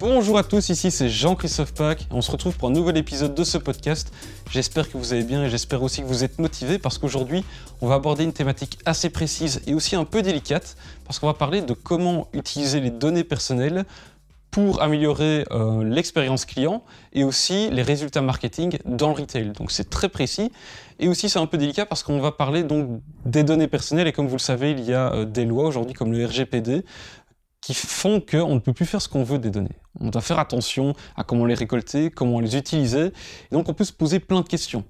Bonjour à tous, ici c'est Jean-Christophe Pack. On se retrouve pour un nouvel épisode de ce podcast. J'espère que vous allez bien et j'espère aussi que vous êtes motivés parce qu'aujourd'hui on va aborder une thématique assez précise et aussi un peu délicate parce qu'on va parler de comment utiliser les données personnelles pour améliorer euh, l'expérience client et aussi les résultats marketing dans le retail. Donc c'est très précis et aussi c'est un peu délicat parce qu'on va parler donc des données personnelles et comme vous le savez il y a euh, des lois aujourd'hui comme le RGPD qui font qu'on ne peut plus faire ce qu'on veut des données. On doit faire attention à comment les récolter, comment les utiliser et donc on peut se poser plein de questions.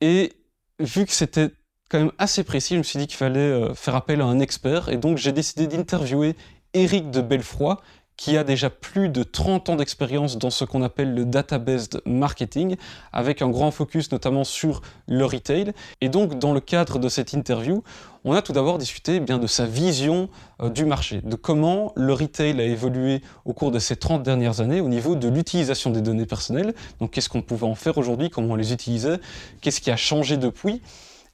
Et vu que c'était quand même assez précis, je me suis dit qu'il fallait euh, faire appel à un expert et donc j'ai décidé d'interviewer Eric de Belfroy qui a déjà plus de 30 ans d'expérience dans ce qu'on appelle le database marketing, avec un grand focus notamment sur le retail. Et donc, dans le cadre de cette interview, on a tout d'abord discuté eh bien de sa vision euh, du marché, de comment le retail a évolué au cours de ces 30 dernières années au niveau de l'utilisation des données personnelles. Donc, qu'est-ce qu'on pouvait en faire aujourd'hui, comment on les utilisait, qu'est-ce qui a changé depuis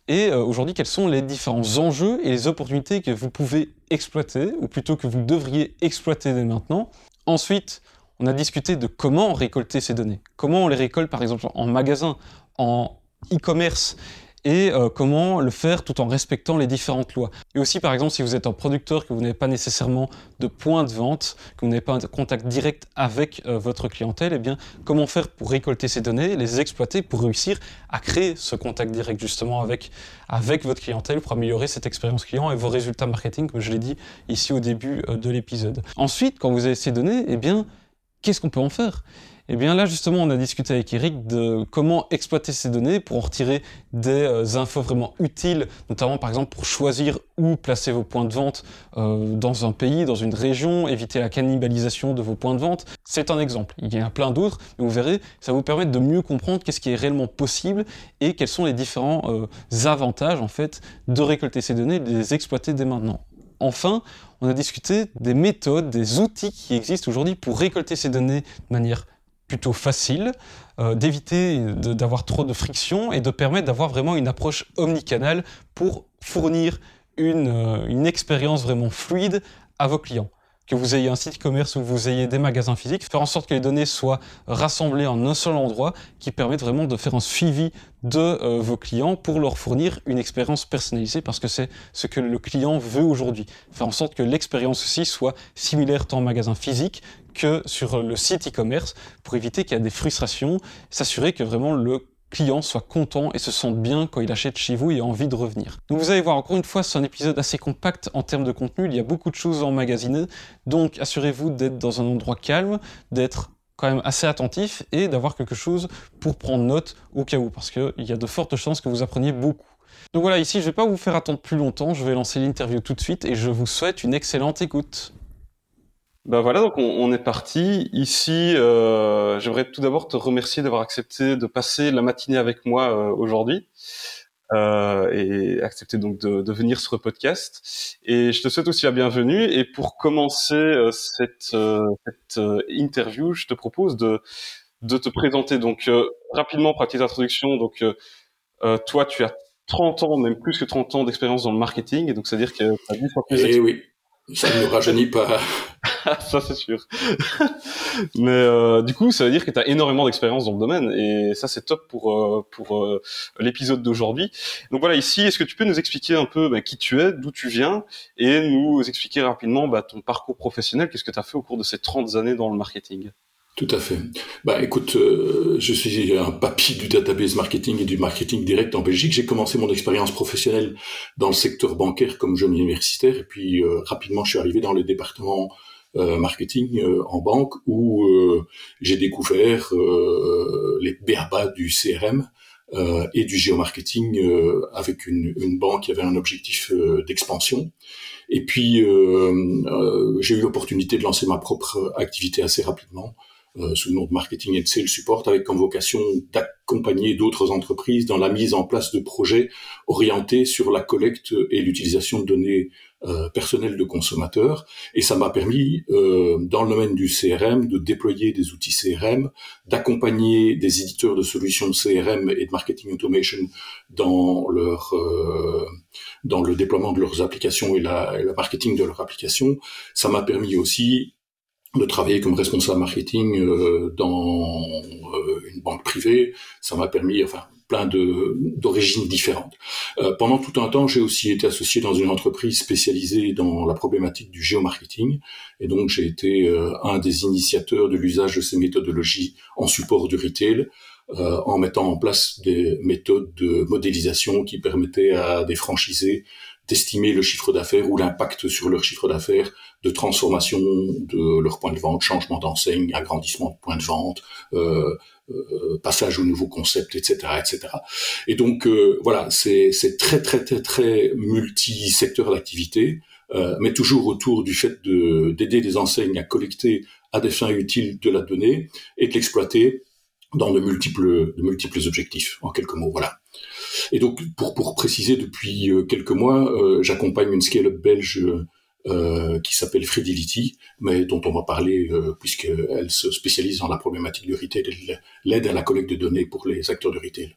et euh, aujourd'hui quels sont les différents enjeux et les opportunités que vous pouvez exploiter, ou plutôt que vous devriez exploiter dès maintenant? Ensuite, on a discuté de comment récolter ces données, comment on les récolte par exemple en magasin, en e-commerce, et euh, comment le faire tout en respectant les différentes lois. Et aussi, par exemple, si vous êtes un producteur, que vous n'avez pas nécessairement de point de vente, que vous n'avez pas un contact direct avec euh, votre clientèle, eh bien, comment faire pour récolter ces données, les exploiter pour réussir à créer ce contact direct justement avec, avec votre clientèle pour améliorer cette expérience client et vos résultats marketing, comme je l'ai dit ici au début euh, de l'épisode. Ensuite, quand vous avez ces données, eh bien, qu'est-ce qu'on peut en faire? Et eh bien là, justement, on a discuté avec Eric de comment exploiter ces données pour en retirer des euh, infos vraiment utiles, notamment par exemple pour choisir où placer vos points de vente euh, dans un pays, dans une région, éviter la cannibalisation de vos points de vente. C'est un exemple. Il y en a plein d'autres, mais vous verrez, ça vous permettre de mieux comprendre qu'est-ce qui est réellement possible et quels sont les différents euh, avantages en fait de récolter ces données et de les exploiter dès maintenant. Enfin, on a discuté des méthodes, des outils qui existent aujourd'hui pour récolter ces données de manière plutôt facile, euh, d'éviter d'avoir trop de friction et de permettre d'avoir vraiment une approche omnicanale pour fournir une, euh, expérience vraiment fluide à vos clients que vous ayez un site e-commerce ou que vous ayez des magasins physiques, faire en sorte que les données soient rassemblées en un seul endroit qui permette vraiment de faire un suivi de euh, vos clients pour leur fournir une expérience personnalisée parce que c'est ce que le client veut aujourd'hui. Faire en sorte que l'expérience aussi soit similaire tant en magasin physique que sur le site e-commerce pour éviter qu'il y ait des frustrations, s'assurer que vraiment le client soit content et se sente bien quand il achète chez vous et a envie de revenir. Donc vous allez voir, encore une fois, c'est un épisode assez compact en termes de contenu, il y a beaucoup de choses emmagasinées, donc assurez-vous d'être dans un endroit calme, d'être quand même assez attentif et d'avoir quelque chose pour prendre note au cas où, parce qu'il y a de fortes chances que vous appreniez beaucoup. Donc voilà, ici je ne vais pas vous faire attendre plus longtemps, je vais lancer l'interview tout de suite et je vous souhaite une excellente écoute. Ben voilà, donc on, est parti. Ici, euh, j'aimerais tout d'abord te remercier d'avoir accepté de passer la matinée avec moi euh, aujourd'hui euh, et accepter donc de, de, venir sur le podcast. Et je te souhaite aussi la bienvenue. Et pour commencer euh, cette, euh, cette interview, je te propose de, de te présenter donc rapidement, pour la petite introduction. Donc toi, tu as 30 ans, même plus que 30 ans d'expérience dans le marketing, et donc c'est-à-dire que tu as 10 fois plus Eh oui, ça ne nous rajeunit pas. ça c'est sûr. Mais euh, du coup, ça veut dire que tu as énormément d'expérience dans le domaine et ça c'est top pour euh, pour euh, l'épisode d'aujourd'hui. Donc voilà, ici, est-ce que tu peux nous expliquer un peu bah, qui tu es, d'où tu viens et nous expliquer rapidement bah, ton parcours professionnel, qu'est-ce que tu as fait au cours de ces 30 années dans le marketing? Tout à fait. Bah, écoute, euh, je suis un papy du database marketing et du marketing direct en Belgique. J'ai commencé mon expérience professionnelle dans le secteur bancaire comme jeune universitaire, et puis euh, rapidement, je suis arrivé dans le département euh, marketing en banque où j'ai découvert les béabas du CRM et du géomarketing avec une, une, banque qui avait un objectif d'expansion. Et puis, j'ai eu l'opportunité de lancer ma propre activité assez rapidement euh, sous le nom de marketing et de sales support, avec comme vocation d'accompagner d'autres entreprises dans la mise en place de projets orientés sur la collecte et l'utilisation de données euh, personnelles de consommateurs. Et ça m'a permis, euh, dans le domaine du CRM, de déployer des outils CRM, d'accompagner des éditeurs de solutions CRM et de marketing automation dans leur euh, dans le déploiement de leurs applications et, la, et le marketing de leurs applications. Ça m'a permis aussi de travailler comme responsable marketing euh, dans euh, une banque privée. Ça m'a permis, enfin, plein de d'origines différentes. Euh, pendant tout un temps, j'ai aussi été associé dans une entreprise spécialisée dans la problématique du géomarketing, et donc j'ai été un des initiateurs de l'usage de ces méthodologies en support du retail. en mettant en place des méthodes de modélisation qui permettaient à des franchisés d'estimer le chiffre d'affaires ou l'impact sur leur chiffre d'affaires de transformation de leur point de vente, changement d'enseigne, agrandissement de point de vente, euh, euh, passage au nouveau concept, etc., etc. Et donc euh, voilà, c'est très très très très multi-secteur d'activité, euh, mais toujours autour du fait d'aider les enseignes à collecter à des fins utiles de la donnée et de l'exploiter dans de multiples de multiples objectifs. En quelques mots, voilà. Et donc, pour, pour préciser, depuis euh, quelques mois, euh, j'accompagne une scale-up belge euh, qui s'appelle Fredility, mais dont on va parler euh, puisqu'elle se spécialise dans la problématique du retail et l'aide à la collecte de données pour les acteurs de retail.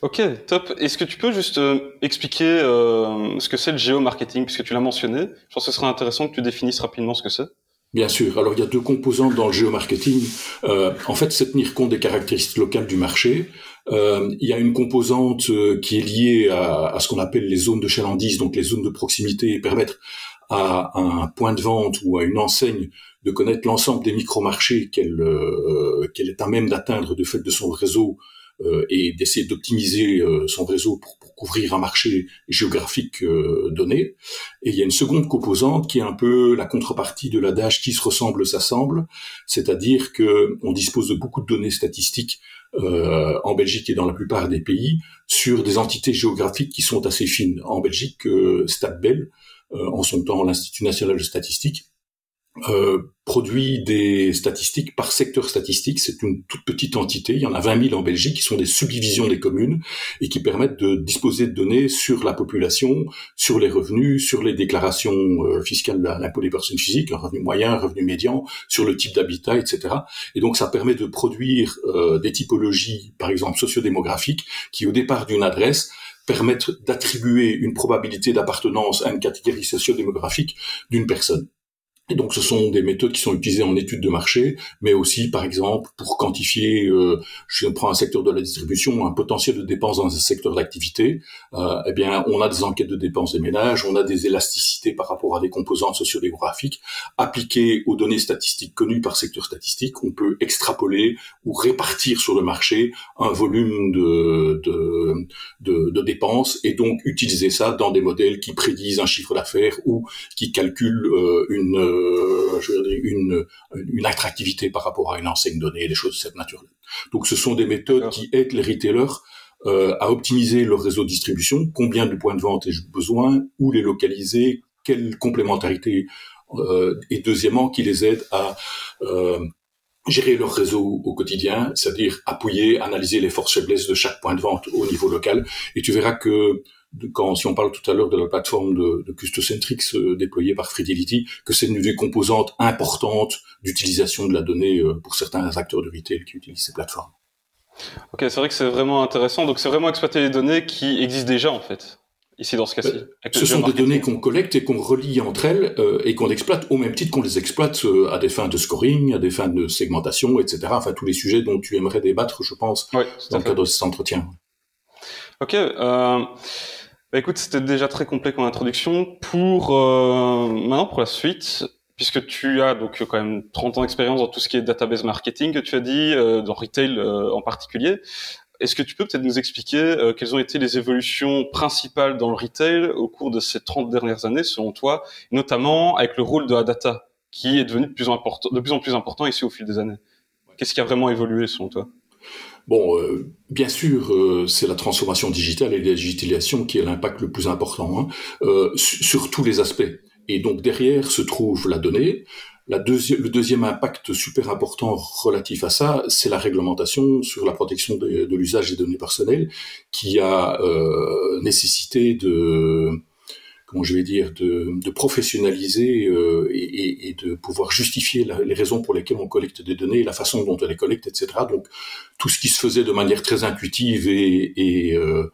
Ok, top. Est-ce que tu peux juste expliquer euh, ce que c'est le géomarketing, puisque tu l'as mentionné? Je pense que ce serait intéressant que tu définisses rapidement ce que c'est. Bien sûr. Alors il y a deux composantes dans le géomarketing. Euh, en fait, c'est tenir compte des caractéristiques locales du marché. Euh, il y a une composante euh, qui est liée à, ce qu'on appelle les zones de chalandise, donc les zones de proximité, et permettre à un point de vente ou à une enseigne de connaître l'ensemble des micro-marchés qu'elle euh, qu'elle est à même d'atteindre de fait de son réseau et d'essayer d'optimiser euh, son réseau pour, pour, couvrir un marché géographique euh, donné. Et il y a une seconde composante qui est un peu la contrepartie de l'adage qui se ressemble s'assemble, c'est-à-dire que on dispose de beaucoup de données statistiques euh, en Belgique et dans la plupart des pays sur des entités géographiques qui sont assez fines. En Belgique, euh, StatBel, en son temps l'Institut national de statistique, euh, produit des statistiques par secteur statistique. C'est une toute petite entité. Il y en a 20 000 en Belgique qui sont des subdivisions des communes et qui permettent de disposer de données sur la population, sur les revenus, sur les déclarations euh, fiscales de l'impôt des personnes physiques, un revenu moyen, un revenu médian, sur le type d'habitat, etc. Et donc ça permet de produire euh, des typologies, par exemple sociodémographiques, qui au départ d'une adresse permettent d'attribuer une probabilité d'appartenance à une catégorie sociodémographique d'une personne. Donc, ce sont des méthodes qui sont utilisées en études de marché, mais aussi, par exemple, pour quantifier, euh, je prends un secteur de la distribution, un potentiel de dépenses dans un secteur d'activité. Euh, eh bien, on a des enquêtes de dépenses des ménages, on a des élasticités par rapport à des composantes sociodémographiques appliquées aux données statistiques connues par secteur statistique. On peut extrapoler ou répartir sur le marché un volume de, de, de, de dépenses et donc utiliser ça dans des modèles qui prédisent un chiffre d'affaires ou qui calculent euh, une je veux dire, une, une attractivité par rapport à une enseigne donnée, des choses de cette nature. Donc ce sont des méthodes qui aident les retailers euh, à optimiser leur réseau de distribution, combien de points de vente ai-je besoin, où les localiser, quelle complémentarité, euh, et deuxièmement qui les aident à euh, gérer leur réseau au quotidien, c'est-à-dire appuyer, analyser les forces faiblesses de chaque point de vente au niveau local. Et tu verras que quand si on parle tout à l'heure de la plateforme de, de Custocentrix euh, déployée par Fidelity, que c'est une des composantes importantes d'utilisation de la donnée euh, pour certains acteurs de retail qui utilisent ces plateformes. Ok, c'est vrai que c'est vraiment intéressant. Donc c'est vraiment exploiter les données qui existent déjà en fait. Ici dans ce cas-ci. Euh, ce sont des données qu'on collecte et qu'on relie entre elles euh, et qu'on exploite au même titre qu'on les exploite euh, à des fins de scoring, à des fins de segmentation, etc. Enfin tous les sujets dont tu aimerais débattre, je pense, oui, dans le cadre de cet entretien. Ok. Euh... Bah écoute, c'était déjà très complet comme introduction. Pour euh, maintenant pour la suite, puisque tu as donc quand même 30 ans d'expérience dans tout ce qui est database marketing, que tu as dit euh, dans retail euh, en particulier. Est-ce que tu peux peut-être nous expliquer euh, quelles ont été les évolutions principales dans le retail au cours de ces 30 dernières années, selon toi, notamment avec le rôle de la data, qui est devenu de plus, important, de plus en plus important ici au fil des années? Qu'est-ce qui a vraiment évolué, selon toi? Bon, euh, bien sûr, euh, c'est la transformation digitale et la digitalisation qui a l'impact le plus important hein, euh, sur tous les aspects. Et donc derrière se trouve la donnée. La deuxi le deuxième impact super important relatif à ça, c'est la réglementation sur la protection de, de l'usage des données personnelles, qui a euh, nécessité de comment je vais dire, de, de professionnaliser euh, et, et, de pouvoir justifier la, les raisons pour lesquelles on collecte des données, la façon dont on les collecte, etc. Donc tout ce qui se faisait de manière très intuitive et, et euh,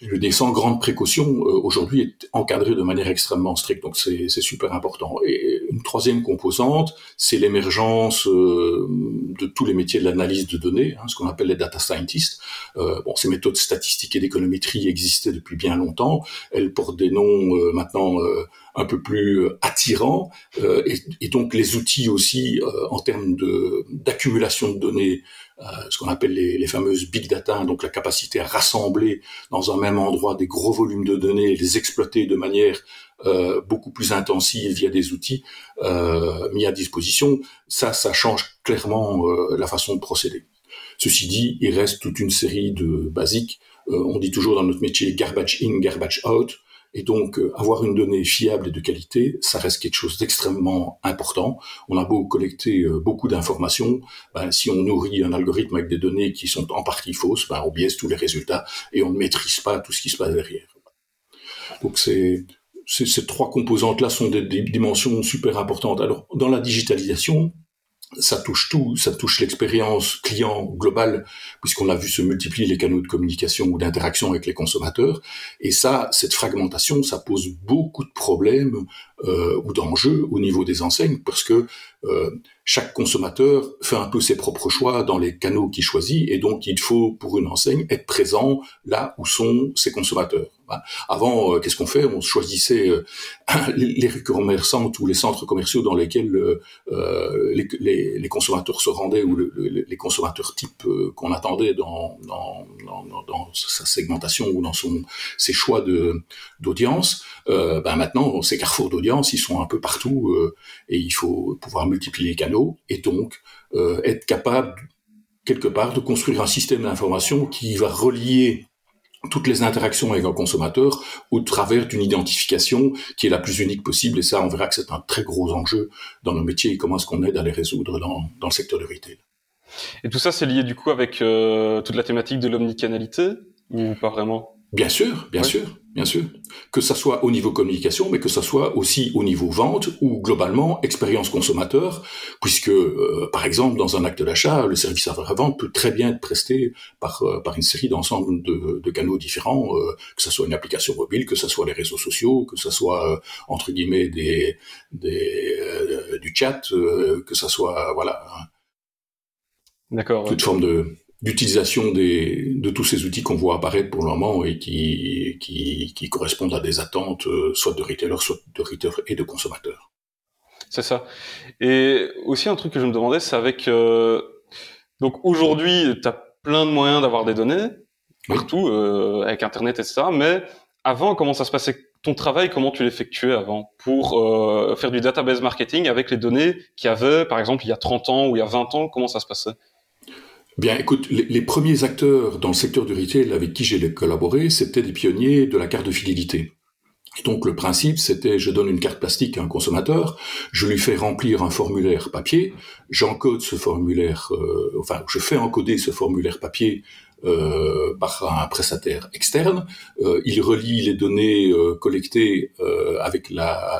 Le dé sans grande précaution euh, aujourd'hui est encadré de manière extrêmement stricte, donc c'est super important. Et une troisième composante, c'est l'émergence euh, de tous les métiers de l'analyse de données, hein, ce qu'on appelle les data scientists. Euh, bon, ces méthodes statistiques et d'économétrie existaient depuis bien longtemps. Elles portent des noms euh, maintenant un peu plus attirants, et, et, donc les outils aussi en termes d'accumulation de données euh, ce qu'on appelle les, les, fameuses big data, donc la capacité à rassembler dans un même endroit des gros volumes de données et les exploiter de manière euh, beaucoup plus intensive via des outils euh, mis à disposition, ça, ça change clairement euh, la façon de procéder. Ceci dit, il reste toute une série de basiques. Euh, on dit toujours dans notre métier garbage in, garbage out. Et donc, euh, avoir une donnée fiable et de qualité, ça reste quelque chose d'extrêmement important. On a beau collecter euh, beaucoup d'informations, ben, si on nourrit un algorithme avec des données qui sont en partie fausses, ben, on biaise tous les résultats et on ne maîtrise pas tout ce qui se passe derrière. Donc, ces trois composantes-là sont des dimensions super importantes. Alors, dans la digitalisation, ça touche tout, ça touche l'expérience client globale, puisqu'on a vu se multiplier les canaux de communication ou d'interaction avec les consommateurs. Et ça, cette fragmentation, ça pose beaucoup de problèmes euh, ou d'enjeux au niveau des enseignes, parce que euh, chaque consommateur fait un peu ses propres choix dans les canaux qu'il choisit, et donc il faut pour une enseigne être présent là où sont ses consommateurs. Avant, euh, qu'est-ce qu'on fait? On choisissait euh, les, ou les centres commerciaux dans lesquels euh, les, consommateurs se rendaient ou le, les consommateurs type qu'on attendait dans, dans, dans, dans, sa segmentation ou dans son, ses choix de d'audience. ben maintenant, ces carrefours d'audience, ils sont un peu partout et il faut pouvoir multiplier les canaux et donc être capable quelque part de construire un système d'information qui va relier toutes les interactions avec un consommateur au travers d'une identification qui est la plus unique possible. Et ça, on verra que c'est un très gros enjeu dans nos métiers et comment est-ce qu'on aide à les résoudre dans, dans le secteur du retail. Et tout ça, c'est lié du coup avec euh, toute la thématique de l'omnicanalité ou pas vraiment? Bien sûr, bien sûr, bien sûr. Que ça soit au niveau communication, mais que ça soit aussi au niveau vente ou globalement expérience consommateur, puisque euh, par exemple dans un acte d'achat, le service après-vente peut très bien être presté par euh, par une série d'ensembles de, de, canaux différents, euh, que ce soit une application mobile, que ce soit les réseaux sociaux, que ce soit entre guillemets des, des du chat, que ce soit voilà. D'accord. Toute forme de d'utilisation des, de tous ces outils qu'on voit apparaître pour le moment et qui, qui, qui correspondent à des attentes euh, soit de retailers, soit de retailers et de consommateurs. C'est ça. Et aussi un truc que je me demandais, c'est avec... Euh, donc aujourd'hui, tu as plein de moyens d'avoir des données, partout, euh, avec Internet, etc. Mais avant, comment ça se passait? Ton travail, comment tu l'effectuais avant pour euh, faire du database marketing avec les données qu'il y avait, par exemple, il y a 30 ans ou il y a 20 ans, comment ça se passait? Bien, écoute, les, premiers acteurs dans le secteur du retail avec qui j'ai collaboré, c'était des pionniers de la carte de fidélité. Donc le principe, c'était je donne une carte plastique à un consommateur, je lui fais remplir un formulaire papier, j'encode ce formulaire, euh, enfin je fais encoder ce formulaire papier euh, par un prestataire externe. Euh, il relie les données euh, collectées euh, avec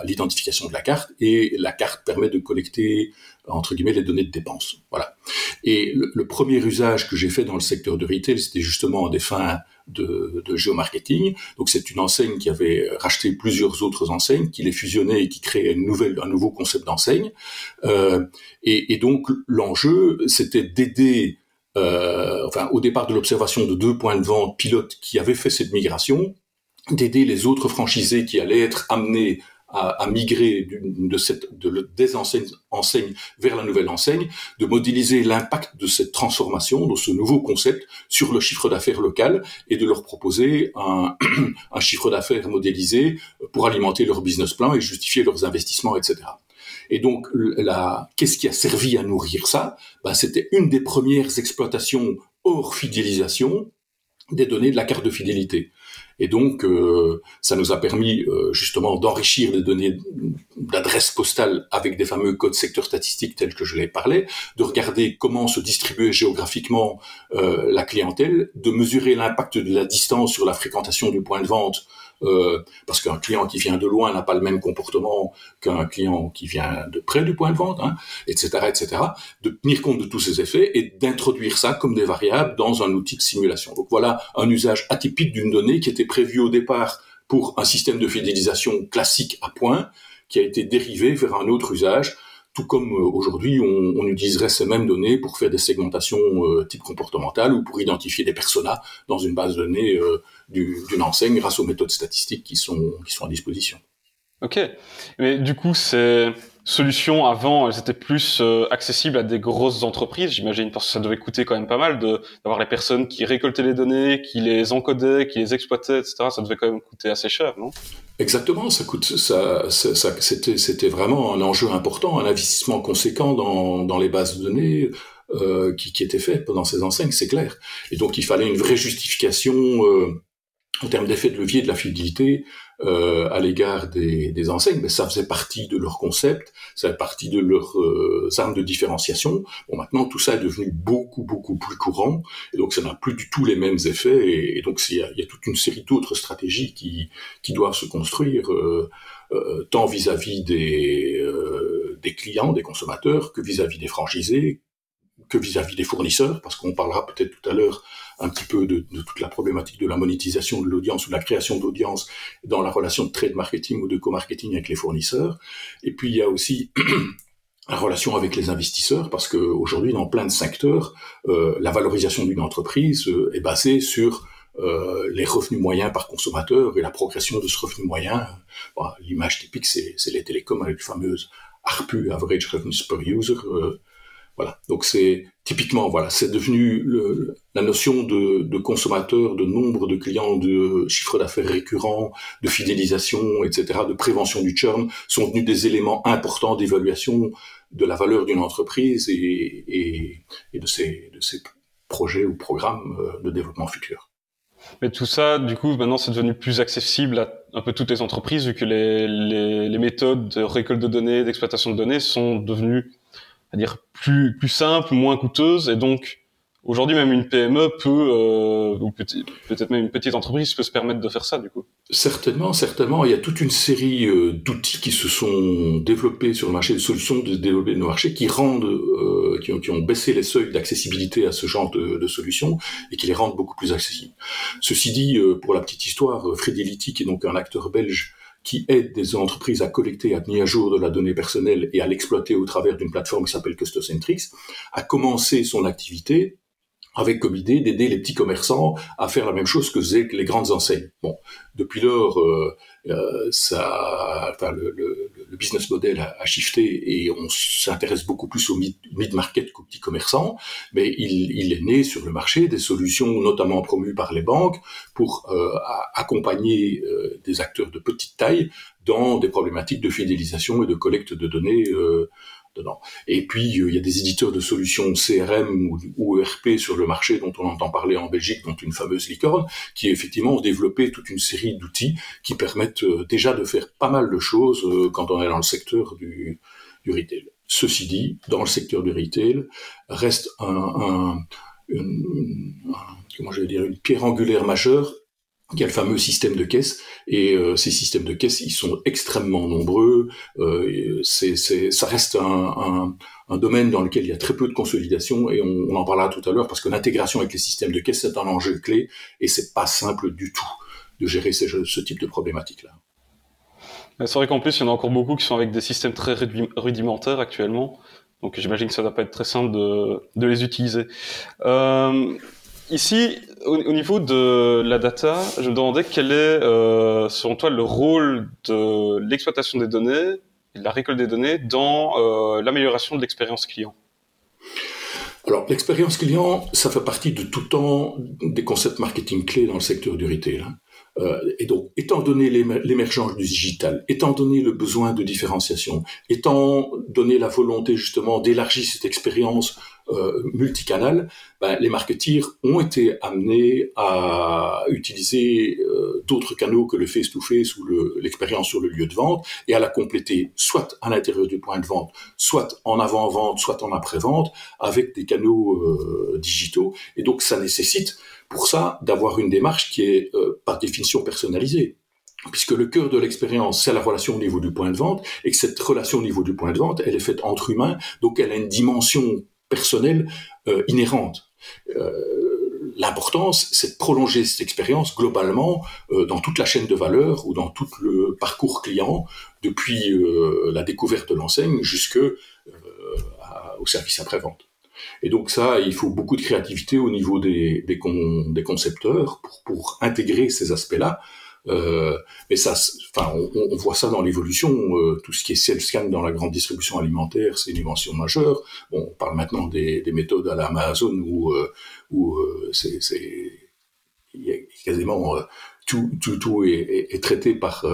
l'identification de la carte et la carte permet de collecter entre guillemets les données de dépenses. Voilà. Et le, premier usage que j'ai fait dans le secteur de retail, c'était justement des fins de, de géomarketing. Donc c'est une enseigne qui avait racheté plusieurs autres enseignes, qui les fusionnait et qui créait une nouvelle, un nouveau concept d'enseigne. Euh, et, et, donc l'enjeu, c'était d'aider euh, enfin au départ de l'observation de deux points de vente pilotes qui avaient fait cette migration, d'aider les autres franchisés qui allaient être amenés à, à migrer de cette de, des enseignes, enseignes vers la nouvelle enseigne, de modéliser l'impact de cette transformation, de ce nouveau concept sur le chiffre d'affaires local et de leur proposer un, un chiffre d'affaires modélisé pour alimenter leur business plan et justifier leurs investissements, etc. Et donc, qu'est-ce qui a servi à nourrir ça? Ben, C'était une des premières exploitations hors fidélisation des données de la carte de fidélité. Et donc, euh, ça nous a permis euh, justement d'enrichir les données d'adresse postale avec des fameux codes secteurs statistiques tels que je l'ai parlé, de regarder comment se distribuer géographiquement euh, la clientèle, de mesurer l'impact de la distance sur la fréquentation du point de vente euh, parce qu'un client qui vient de loin n'a pas le même comportement qu'un client qui vient de près du point de vente, hein, etc., etc. De tenir compte de tous ces effets et d'introduire ça comme des variables dans un outil de simulation. Donc voilà un usage atypique d'une donnée qui était prévue au départ pour un système de fidélisation classique à point, qui a été dérivé vers un autre usage tout comme euh, aujourd'hui on, utiliserait ces mêmes données pour faire des segmentations euh, type comportementales ou pour identifier des personas dans une base de données euh, d'une enseigne grâce aux méthodes statistiques qui sont, qui sont à disposition. Ok, mais du coup c'est solutions avant, elles étaient plus euh, accessibles à des grosses entreprises, j'imagine, parce que ça devait coûter quand même pas mal d'avoir les personnes qui récoltaient les données, qui les encodaient, qui les exploitaient, etc. Ça devait quand même coûter assez cher, non? Exactement, ça coûte, ça, ça, c'était, c'était vraiment un enjeu important, un investissement conséquent dans, dans les bases de données. Euh, qui, qui était fait pendant ces enseignes, c'est clair. Et donc il fallait une vraie justification euh, en termes d'effet de levier de la fidélité euh, à l'égard des, des, enseignes, mais ça faisait partie de leur concept, ça faisait partie de leurs euh, armes de différenciation. Bon, maintenant tout ça est devenu beaucoup beaucoup plus courant, et donc ça n'a plus du tout les mêmes effets, et, donc il y, a, il y, a, toute une série d'autres stratégies qui, qui doivent se construire, euh, euh tant vis-à-vis des, euh, des clients, des consommateurs, que vis-à-vis -vis des franchisés, que vis-à-vis des fournisseurs, parce qu'on parlera peut-être tout à l'heure un petit peu de, de, toute la problématique de la monétisation de l'audience ou de la création d'audience dans la relation de trade marketing ou de co-marketing avec les fournisseurs. Et puis il y a aussi la relation avec les investisseurs, parce qu'aujourd'hui, dans plein de secteurs, euh, la valorisation d'une entreprise euh, est basée sur euh, les revenus moyens par consommateur et la progression de ce revenu moyen. L'image typique, c'est les télécoms avec le fameuse ARPU, Average Revenues Per User, euh, voilà. Donc c'est typiquement voilà, c'est devenu la notion de, de, consommateur, de nombre de clients, de chiffre d'affaires récurrent, de fidélisation, etc., de prévention du churn sont devenus des éléments importants d'évaluation de la valeur d'une entreprise et, de, ses, projets ou programmes euh, de développement futur. Mais tout ça, du coup, maintenant, c'est devenu plus accessible à un peu toutes les entreprises, vu que les méthodes de récolte de données, d'exploitation de données sont devenues c'est-à-dire plus plus simple, moins coûteuse, et donc aujourd'hui même une PME peut, euh, ou peut-être même une petite entreprise peut se permettre de faire ça du coup. Certainement, certainement. Il y a toute une série euh, d'outils qui se sont développés sur le marché, de solutions de développer nos marchés qui rendent, euh, qui, ont, baissé les seuils d'accessibilité à ce genre de, solutions et qui les rendent beaucoup plus accessibles. Ceci dit, euh, pour la petite histoire, Fredility, qui est donc un acteur belge qui aide des entreprises à collecter, à tenir à jour de la donnée personnelle et à l'exploiter au travers d'une plateforme qui s'appelle Custocentrix, a commencé son activité avec comme idée d'aider les petits commerçants à faire la même chose que les grandes enseignes. Bon, depuis lors, euh, euh, ça, enfin, le, business model a, a, shifté et on s'intéresse beaucoup plus au mid-market qu'aux petits commerçants, mais il, il, est né sur le marché des solutions notamment promues par les banques pour euh, accompagner euh, des acteurs de petite taille dans des problématiques de fidélisation et de collecte de données et puis, euh, il y a des éditeurs de solutions CRM ou, ERP sur le marché dont on entend parler en Belgique, dont une fameuse licorne, qui effectivement ont développé toute une série d'outils qui permettent euh, déjà de faire pas mal de choses euh, quand on est dans le secteur du, du retail. Ceci dit, dans le secteur du retail, reste une pierre angulaire majeure il y a le fameux système de caisse et euh, ces systèmes de caisse ils sont extrêmement nombreux euh, c'est, c'est, ça reste un, un, un, domaine dans lequel il y a très peu de consolidation et on, on en parlera tout à l'heure parce que l'intégration avec les systèmes de caisse c'est un enjeu clé et c'est pas simple du tout de gérer ces, ce type de problématique là c'est vrai qu'en plus il y en a encore beaucoup qui sont avec des systèmes très rudimentaires actuellement donc j'imagine que ça va pas être très simple de, de les utiliser. Euh, Ici, au, niveau de la data, je me demandais quel est, euh, selon toi, le rôle de l'exploitation des données de la récolte des données dans euh, l'amélioration de l'expérience client? Alors, l'expérience client, ça fait partie de tout temps des concepts marketing clés dans le secteur du retail. Hein. Euh, et donc, étant donné l'émergence du digital, étant donné le besoin de différenciation, étant donné la volonté justement d'élargir cette expérience euh, multicanal, ben, les marketeers ont été amenés à utiliser euh, d'autres canaux que le face-to-face ou l'expérience sur le lieu de vente et à la compléter soit à l'intérieur du point de vente, soit en avant-vente, soit en après-vente avec des canaux euh, digitaux. Et donc ça nécessite pour ça d'avoir une démarche qui est par définition personnalisée. puisque le cœur de l'expérience, c'est la relation au niveau du point de vente, et que cette relation au niveau du point de vente, elle est faite entre humains, donc elle a une dimension personnelle euh, inhérente. Euh, L'importance, c'est de prolonger cette expérience globalement euh, dans toute la chaîne de valeur ou dans tout le parcours client, depuis euh, la découverte de l'enseigne jusque euh, au service après-vente. Et donc ça, il faut beaucoup de créativité au niveau des, des, des concepteurs pour, pour intégrer ces aspects-là. Euh, mais ça, enfin, on, on, voit ça dans l'évolution. Euh, tout ce qui est self-scan dans la grande distribution alimentaire, c'est une invention majeure. Bon, on parle maintenant des, des méthodes à l'Amazon où, euh, où euh, c'est, il y quasiment euh, tout, tout, tout est, est, traité par,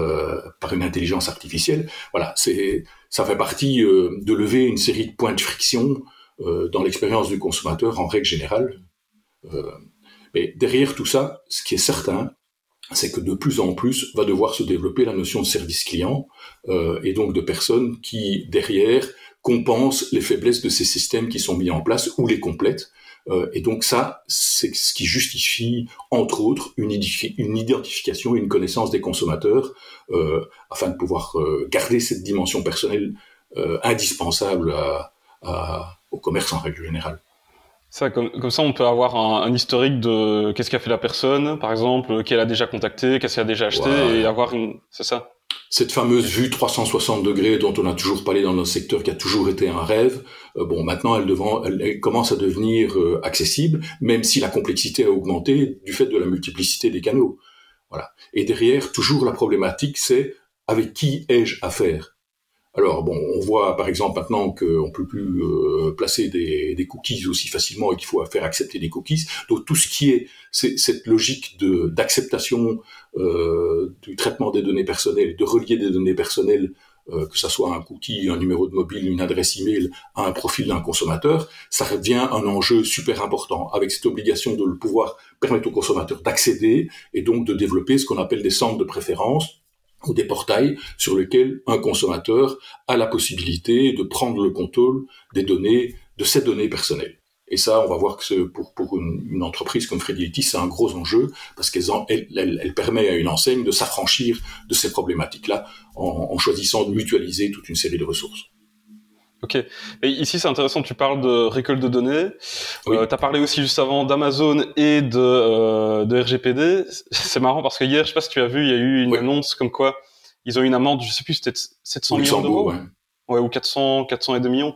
par une intelligence artificielle. Voilà, c'est, ça fait partie de lever une série de points de friction dans l'expérience du consommateur en règle générale. mais derrière tout ça, ce qui est certain, c'est que de plus en plus va devoir se développer la notion de service client euh, et donc de personnes qui derrière compensent les faiblesses de ces systèmes qui sont mis en place ou les complètent. Euh, et donc ça, c'est ce qui justifie entre autres une, identification et une connaissance des consommateurs euh, afin de pouvoir euh, garder cette dimension personnelle euh, indispensable à, à, au commerce en règle générale. Ça, comme, comme, ça, on peut avoir un, un historique de qu'est-ce qu'a fait la personne, par exemple, qu'elle a déjà contacté, qu'est-ce qu'elle a déjà acheté, ouais. et avoir une, c'est ça. Cette fameuse vue 360 degrés dont on a toujours parlé dans notre secteur, qui a toujours été un rêve, euh, bon, maintenant, elle, devant, elle, elle, commence à devenir euh, accessible, même si la complexité a augmenté du fait de la multiplicité des canaux. Voilà. Et derrière, toujours la problématique, c'est avec qui ai-je affaire? Alors bon, on voit par exemple maintenant qu'on peut plus euh, placer des, cookies aussi facilement et qu'il faut faire accepter des cookies. Donc tout ce qui est, cette logique d'acceptation euh, du traitement des données personnelles, de relier des données personnelles, euh, que ça soit un cookie, un numéro de mobile, une adresse email, à un profil d'un consommateur, ça devient un enjeu super important avec cette obligation de pouvoir permettre au consommateur d'accéder et donc de développer ce qu'on appelle des centres de préférence ou des portails sur lesquels un consommateur a la possibilité de prendre le contrôle des données, de ses données personnelles. Et ça, on va voir que pour, pour une, entreprise comme Fredility, c'est un gros enjeu parce qu'elle elle, elle, elle, permet à une enseigne de s'affranchir de ces problématiques-là en, choisissant de mutualiser toute une série de ressources. Ok. Et ici, c'est intéressant, tu parles de récolte de données. Oui. Euh, tu as parlé aussi juste avant d'Amazon et de, euh, de RGPD. C'est marrant parce que hier, je sais pas si tu as vu, il y a eu une oui. annonce comme quoi ils ont une amende, je sais plus, c'était 700 millions d'euros. Ouais. ouais. ou 400, 400 et 2 millions.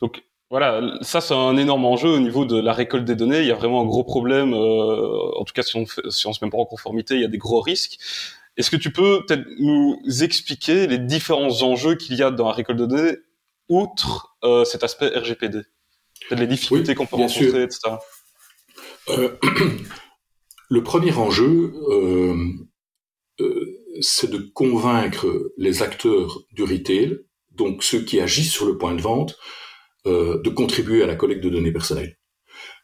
Donc, voilà, ça c'est un énorme enjeu au niveau de la récolte des données. Il y a vraiment un gros problème. Euh, en tout cas, si on, si on se met pas en conformité, il y a des gros risques. Est-ce que tu peux peut-être nous expliquer les différents enjeux qu'il y a dans la récolte de données outre euh, cet aspect RGPD les difficultés oui, qu'on peut rencontrer, sûr. etc. Euh, le premier enjeu, euh, c'est de convaincre les acteurs du retail, donc ceux qui agissent sur le point de vente, de contribuer à la collecte de données personnelles.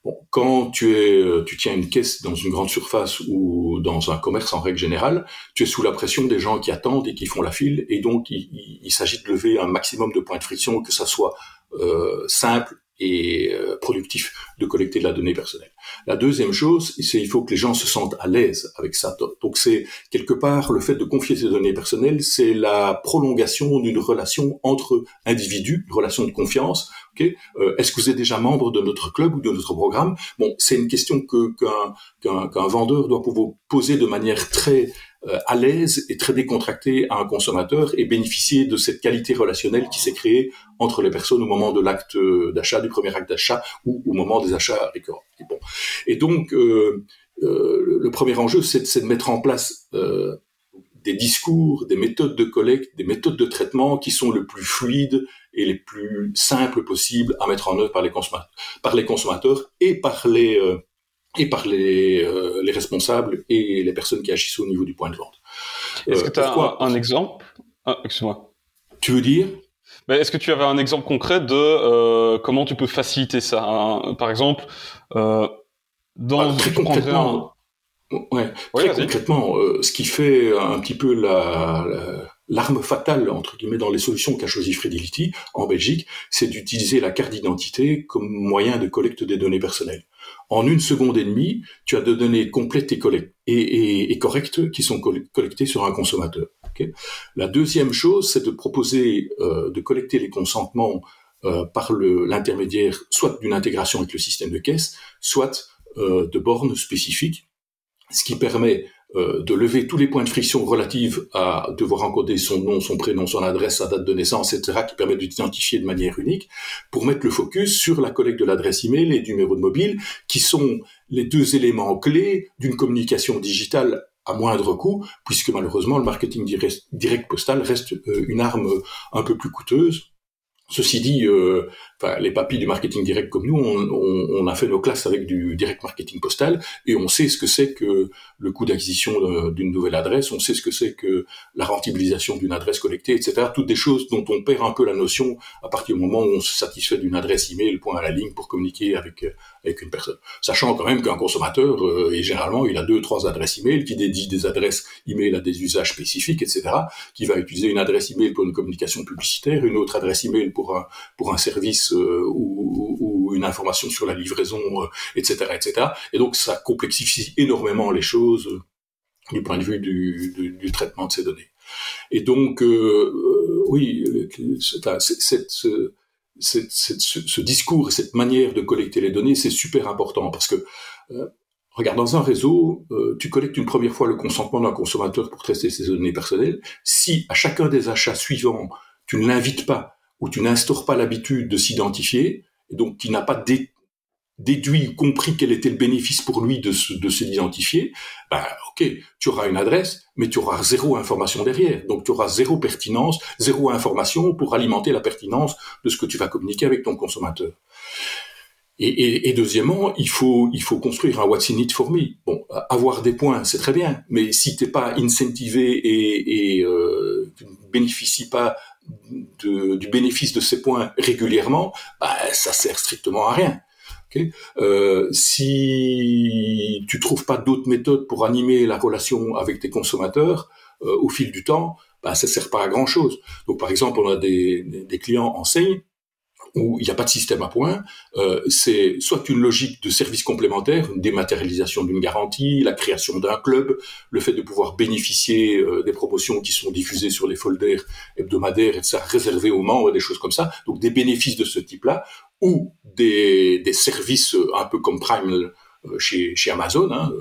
Bon, quand tu es, euh, tu tiens une caisse dans une grande surface ou dans un commerce en règle générale, tu es sous la pression des gens qui attendent et qui font la file, et donc il, s'agit de lever un maximum de points de friction, que ça soit euh, simple et euh, productif de collecter de la donnée personnelle. La deuxième chose, c'est il faut que les gens se sentent à l'aise avec ça. Donc c'est quelque part le fait de confier ces données personnelles, c'est la prolongation d'une relation entre individus, une relation de confiance. Euh, Est-ce que vous êtes déjà membre de notre club ou de notre programme? Bon, c'est une question que qu'un qu'un qu vendeur doit pouvoir poser de manière très euh, à l'aise et très décontracté à un consommateur et bénéficier de cette qualité relationnelle qui s'est créée entre les personnes au moment de l'acte d'achat, du premier acte d'achat ou au moment des achats récurrents. Et, et donc, euh, le premier enjeu, c'est de mettre en place des discours, des méthodes de collecte, des méthodes de traitement qui sont le plus fluides et les plus simples possibles à mettre en œuvre par les consommateurs, par les consommateurs et par les euh, et par les, euh, les, responsables et les personnes qui agissent au niveau du point de vente. Est-ce que tu as un, un, exemple? Ah, Excuse-moi. Tu veux dire? Est-ce que tu avais un exemple concret de euh, comment tu peux faciliter ça? Hein Par exemple, euh, dans ah, très concrètement, ouais, ouais, très concrètement euh, ce qui fait un petit peu la, la l'arme fatale entre guillemets dans les solutions qu'a choisi Fidelity en Belgique, c'est d'utiliser la carte d'identité comme moyen de collecte des données personnelles. En une seconde et demie, tu as des données complètes et, correctes qui sont collectées sur un consommateur. la deuxième chose, c'est de proposer euh, de collecter les consentements euh, par l'intermédiaire soit d'une intégration avec le système de caisse, soit euh, de bornes spécifiques, ce qui permet euh, de lever tous les points de friction relatifs à devoir encoder son nom, son prénom, son adresse, sa date de naissance, etc., qui permet d'identifier de manière unique, pour mettre le focus sur la collecte de l'adresse email et du numéro de mobile, qui sont les deux éléments clés d'une communication digitale à moindre coût, puisque malheureusement le marketing direct, postal reste euh, une arme un peu plus coûteuse Ceci dit, euh, les papis du marketing direct comme nous, on, a fait nos classes avec du direct marketing postal et on sait ce que c'est que le coût d'acquisition d'une nouvelle adresse, on sait ce que c'est que la rentabilisation d'une adresse collectée, etc. Toutes des choses dont on perd un peu la notion à partir du moment où on se satisfait d'une adresse email, point à la ligne, pour communiquer avec avec une personne. Sachant quand même qu'un consommateur, euh, et généralement, il a deux, trois adresses email qui dédient des adresses email à des usages spécifiques, etc. Qui va utiliser une adresse email pour une communication publicitaire, une autre adresse email pour pour un service euh, ou, une information sur la livraison, etc., euh, etc. Et donc ça complexifie énormément les choses euh, du point de vue du, traitement de ces données. Et donc, oui, ce, discours et cette manière de collecter les données, c'est super important parce que, regarde, dans un réseau, tu collectes une première fois le consentement d'un consommateur pour traiter ses données personnelles. Si à chacun des achats suivants, tu ne l'invites pas ou tu n'instaures pas l'habitude de s'identifier, et donc qui n'a pas déduit, compris quel était le bénéfice pour lui de se, de s'identifier, ben, ok, tu auras une adresse, mais tu auras zéro information derrière. Donc tu auras zéro pertinence, zéro information pour alimenter la pertinence de ce que tu vas communiquer avec ton consommateur. Et, deuxièmement, il faut il faut construire un what's in it for me. Bon, avoir des points, c'est très bien, mais si t'es pas incentivé et, et euh, bénéficies pas du bénéfice de ces points régulièrement, bah, ça sert strictement à rien. Okay euh, si tu trouves pas d'autres méthodes pour animer la relation avec tes consommateurs euh, au fil du temps, bah, ça sert pas à grand chose. Donc par exemple, on a des, des clients enseignes où il n'y a pas de système à points, euh, c'est soit une logique de service complémentaire, une dématérialisation d'une garantie, la création d'un club, le fait de pouvoir bénéficier euh, des promotions qui sont diffusées sur les folders hebdomadaires et de ça réservé aux membres, des choses comme ça, donc des bénéfices de ce type-là, ou des, des services euh, un peu comme Prime euh, chez, chez Amazon. Hein,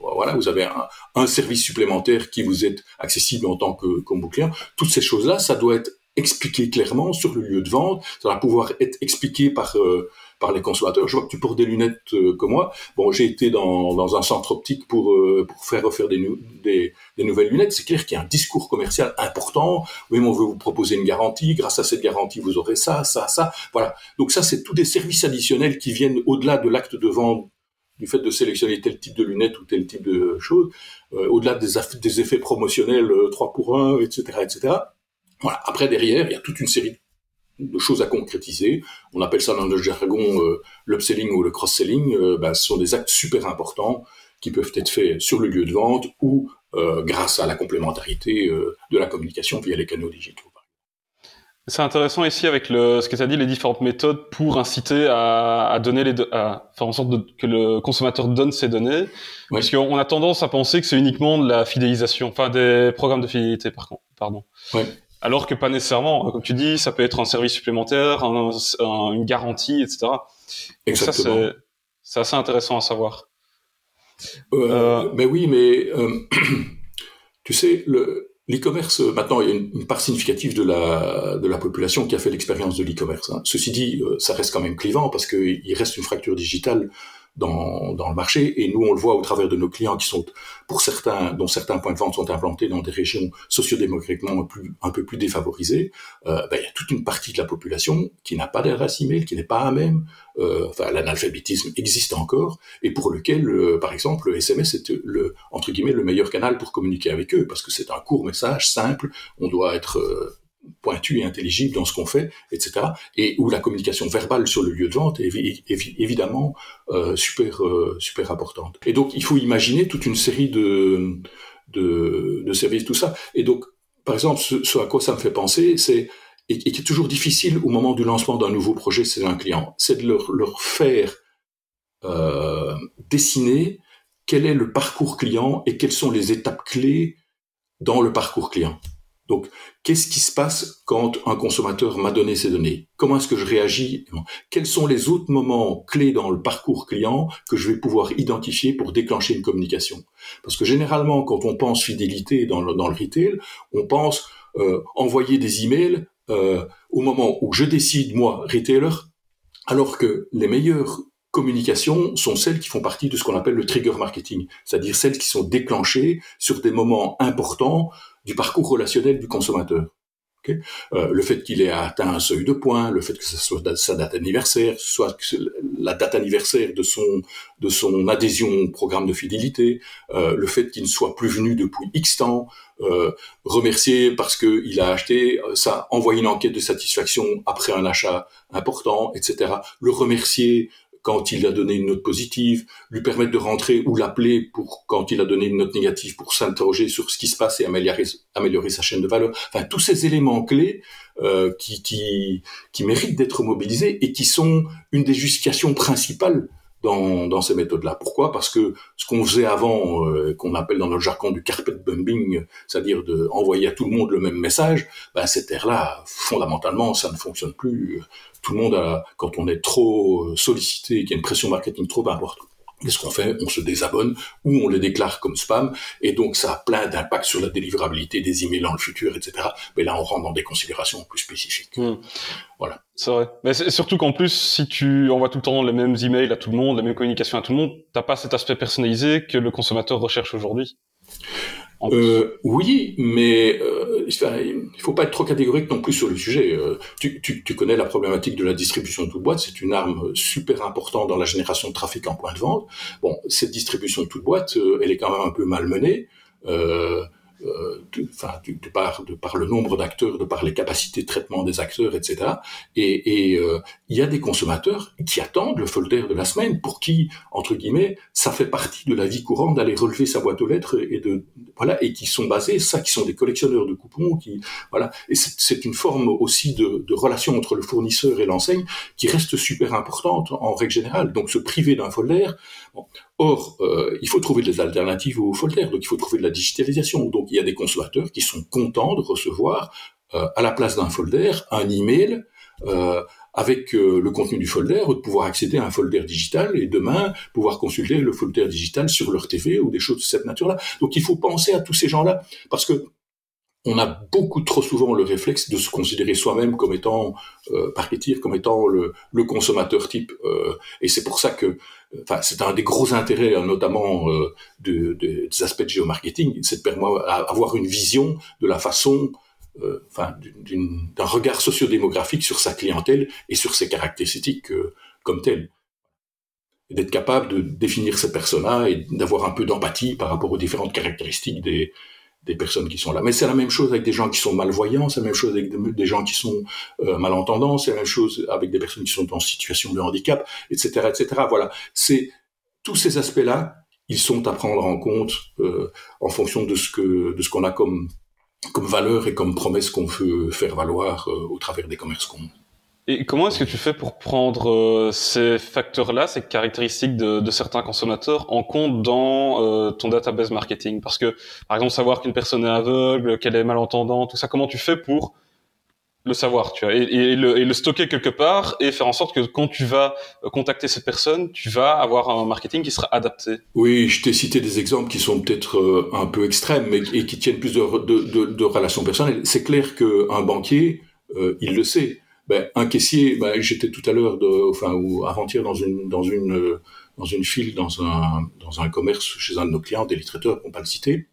voilà, vous avez un, service supplémentaire qui vous est accessible en tant que comme client. Toutes ces choses-là, ça doit être expliqué clairement sur le lieu de vente. Ça va pouvoir être expliqué par euh, par les consommateurs. Je vois que tu portes des lunettes euh, comme moi. Bon, j'ai été dans, dans un centre optique pour euh, pour faire refaire des, des, des nouvelles lunettes. C'est clair qu'il y a un discours commercial important. Oui, mais on veut vous proposer une garantie. Grâce à cette garantie, vous aurez ça, ça, ça. Voilà. Donc ça, c'est tous des services additionnels qui viennent au-delà de l'acte de vente du fait de sélectionner tel type de lunettes ou tel type de choses, au-delà des, des, effets promotionnels 3 pour 1, etc., etc. Voilà. Après, derrière, il y a toute une série de choses à concrétiser. On appelle ça dans le jargon euh, l'upselling ou le cross-selling. Euh, ben, ce sont des actes super importants qui peuvent être faits sur le lieu de vente ou euh, grâce à la complémentarité de la communication via les canaux digitaux. C'est intéressant ici avec le, ce que tu as dit, les différentes méthodes pour inciter à, à donner les, à faire en sorte de, que le consommateur donne ses données. Parce qu'on a tendance à penser que c'est uniquement de la fidélisation, enfin des programmes de fidélité par contre, pardon. Ouais alors que pas nécessairement. Comme tu dis, ça peut être un service supplémentaire, une garantie, etc. Exactement. ça, c'est assez intéressant à savoir. Euh, euh, mais oui, mais euh, tu sais, le, l'e-commerce, maintenant, il y a une, part significative de la, de la population qui a fait l'expérience de l'e-commerce. Hein. Ceci dit, ça reste quand même clivant parce qu'il reste une fracture digitale dans, dans le marché. Et nous, on le voit au travers de nos clients qui sont, pour certains, dont certains points de vente sont implantés dans des régions sociodémographiquement plus, un peu plus défavorisées. Euh, ben, il y a toute une partie de la population qui n'a pas d'adresse email, qui n'est pas à même. Euh, enfin, l'analphabétisme existe encore et pour lequel, euh, par exemple, le SMS est le entre guillemets le meilleur canal pour communiquer avec eux parce que c'est un court message simple. On doit être euh, pointu et intelligible dans ce qu'on fait, etc. Et où la communication verbale sur le lieu de vente est évidemment euh, super euh, super importante. Et donc il faut imaginer toute une série de de, services, tout ça. Et donc par exemple, ce, à quoi ça me fait penser, c'est et, qui est toujours difficile au moment du lancement d'un nouveau projet c'est un client, c'est de leur, leur faire euh, dessiner quel est le parcours client et quelles sont les étapes clés dans le parcours client. Donc, qu'est-ce qui se passe quand un consommateur m'a donné ses données? Comment est-ce que je réagis? Quels sont les autres moments clés dans le parcours client que je vais pouvoir identifier pour déclencher une communication? Parce que généralement, quand on pense fidélité dans le, retail, on pense euh, envoyer des emails euh, au moment où je décide, moi, retailer, alors que les meilleures communications sont celles qui font partie de ce qu'on appelle le trigger marketing, c'est-à-dire celles qui sont déclenchées sur des moments importants du parcours relationnel du consommateur. Euh, le fait qu'il ait atteint un seuil de points, le fait que ce soit sa date anniversaire, soit la date anniversaire de son de son adhésion au programme de fidélité, euh, le fait qu'il ne soit plus venu depuis X temps, euh, remercier parce qu'il a acheté ça, envoyer une enquête de satisfaction après un achat important, etc. Le remercier quand il a donné une note positive, lui permettre de rentrer ou l'appeler pour quand il a donné une note négative pour s'interroger sur ce qui se passe et améliorer, sa chaîne de valeur. Enfin, tous ces éléments clés euh, qui, qui méritent d'être mobilisés et qui sont une des justifications principales dans, dans ces méthodes-là. Pourquoi? Parce que ce qu'on faisait avant, euh, qu'on appelle dans notre jargon du carpet bombing, c'est-à-dire de envoyer à tout le monde le même message, ben cette ère-là, fondamentalement, ça ne fonctionne plus. Tout le monde, a, quand on est trop sollicité, qu'il y a une pression marketing trop importante, Qu'est-ce qu'on fait On se désabonne ou on les déclare comme spam et donc ça a plein d'impacts sur la délivrabilité des emails dans le futur, etc. Mais là, on rentre dans des considérations plus spécifiques. Hmm. Voilà. C'est vrai. Mais surtout qu'en plus, si tu envoies tout le temps les mêmes emails à tout le monde, les mêmes communications à tout le monde, t'as pas cet aspect personnalisé que le consommateur recherche aujourd'hui. Euh, oui, mais euh, il faut pas être trop catégorique non plus sur le sujet. Euh, tu, tu, tu, connais la problématique de la distribution de toute boîte, c'est une arme super importante dans la génération de trafic en point de vente. Bon, cette distribution de toute boîte, euh, elle est quand même un peu malmenée. Euh, euh, de, enfin, de, de, par, de par le nombre d'acteurs, de par les capacités de traitement des acteurs, etc. Et, et euh, il y a des consommateurs qui attendent le folder de la semaine, pour qui, entre guillemets, ça fait partie de la vie courante d'aller relever sa boîte aux lettres et de voilà, et qui sont basés, ça, qui sont des collectionneurs de coupons, qui voilà. Et c'est une forme aussi de, de relation entre le fournisseur et l'enseigne qui reste super importante en règle générale. Donc se priver d'un folder, Or, euh, il faut trouver des alternatives au folder, donc il faut trouver de la digitalisation. Donc il y a des consommateurs qui sont contents de recevoir euh, à la place d'un folder un email euh, avec le contenu du folder, ou de pouvoir accéder à un folder digital et demain pouvoir consulter le folder digital sur leur TV ou des choses de cette nature-là. Donc il faut penser à tous ces gens-là parce que on a beaucoup trop souvent le réflexe de se considérer soi-même comme étant euh, comme étant le, consommateur type. Euh, et c'est pour ça que, c'est un des gros intérêts, hein, notamment euh, de, de, des aspects de géomarketing, c'est de permettre d'avoir une vision de la façon, euh, enfin, d'un regard sociodémographique sur sa clientèle et sur ses caractéristiques euh, comme telles. D'être capable de définir ces personas et d'avoir un peu d'empathie par rapport aux différentes caractéristiques des, des personnes qui sont là. Mais c'est la même chose avec des gens qui sont malvoyants, c'est la même chose avec des, gens qui sont euh, malentendants, c'est la même chose avec des personnes qui sont en situation de handicap, etc., etc. Voilà, c'est tous ces aspects-là, ils sont à prendre en compte euh, en fonction de ce que de ce qu'on a comme comme valeur et comme promesse qu'on veut faire valoir euh, au travers des commerces qu'on et comment est-ce que tu fais pour prendre euh, ces facteurs-là, ces caractéristiques de, de, certains consommateurs en compte dans euh, ton database marketing? Parce que, par exemple, savoir qu'une personne est aveugle, qu'elle est malentendante, tout ça, comment tu fais pour le savoir, tu vois, et, et, le, et, le, stocker quelque part et faire en sorte que quand tu vas contacter cette personne, tu vas avoir un marketing qui sera adapté? Oui, je t'ai cité des exemples qui sont peut-être euh, un peu extrêmes, mais et qui tiennent plus de, de, de, de relations personnelles. C'est clair qu'un banquier, euh, il le sait ben, un caissier, ben, j'étais tout à l'heure, enfin, ou avant-hier dans une, dans une, euh, dans une file dans un, dans un commerce chez un de nos clients, des on va pas le citer,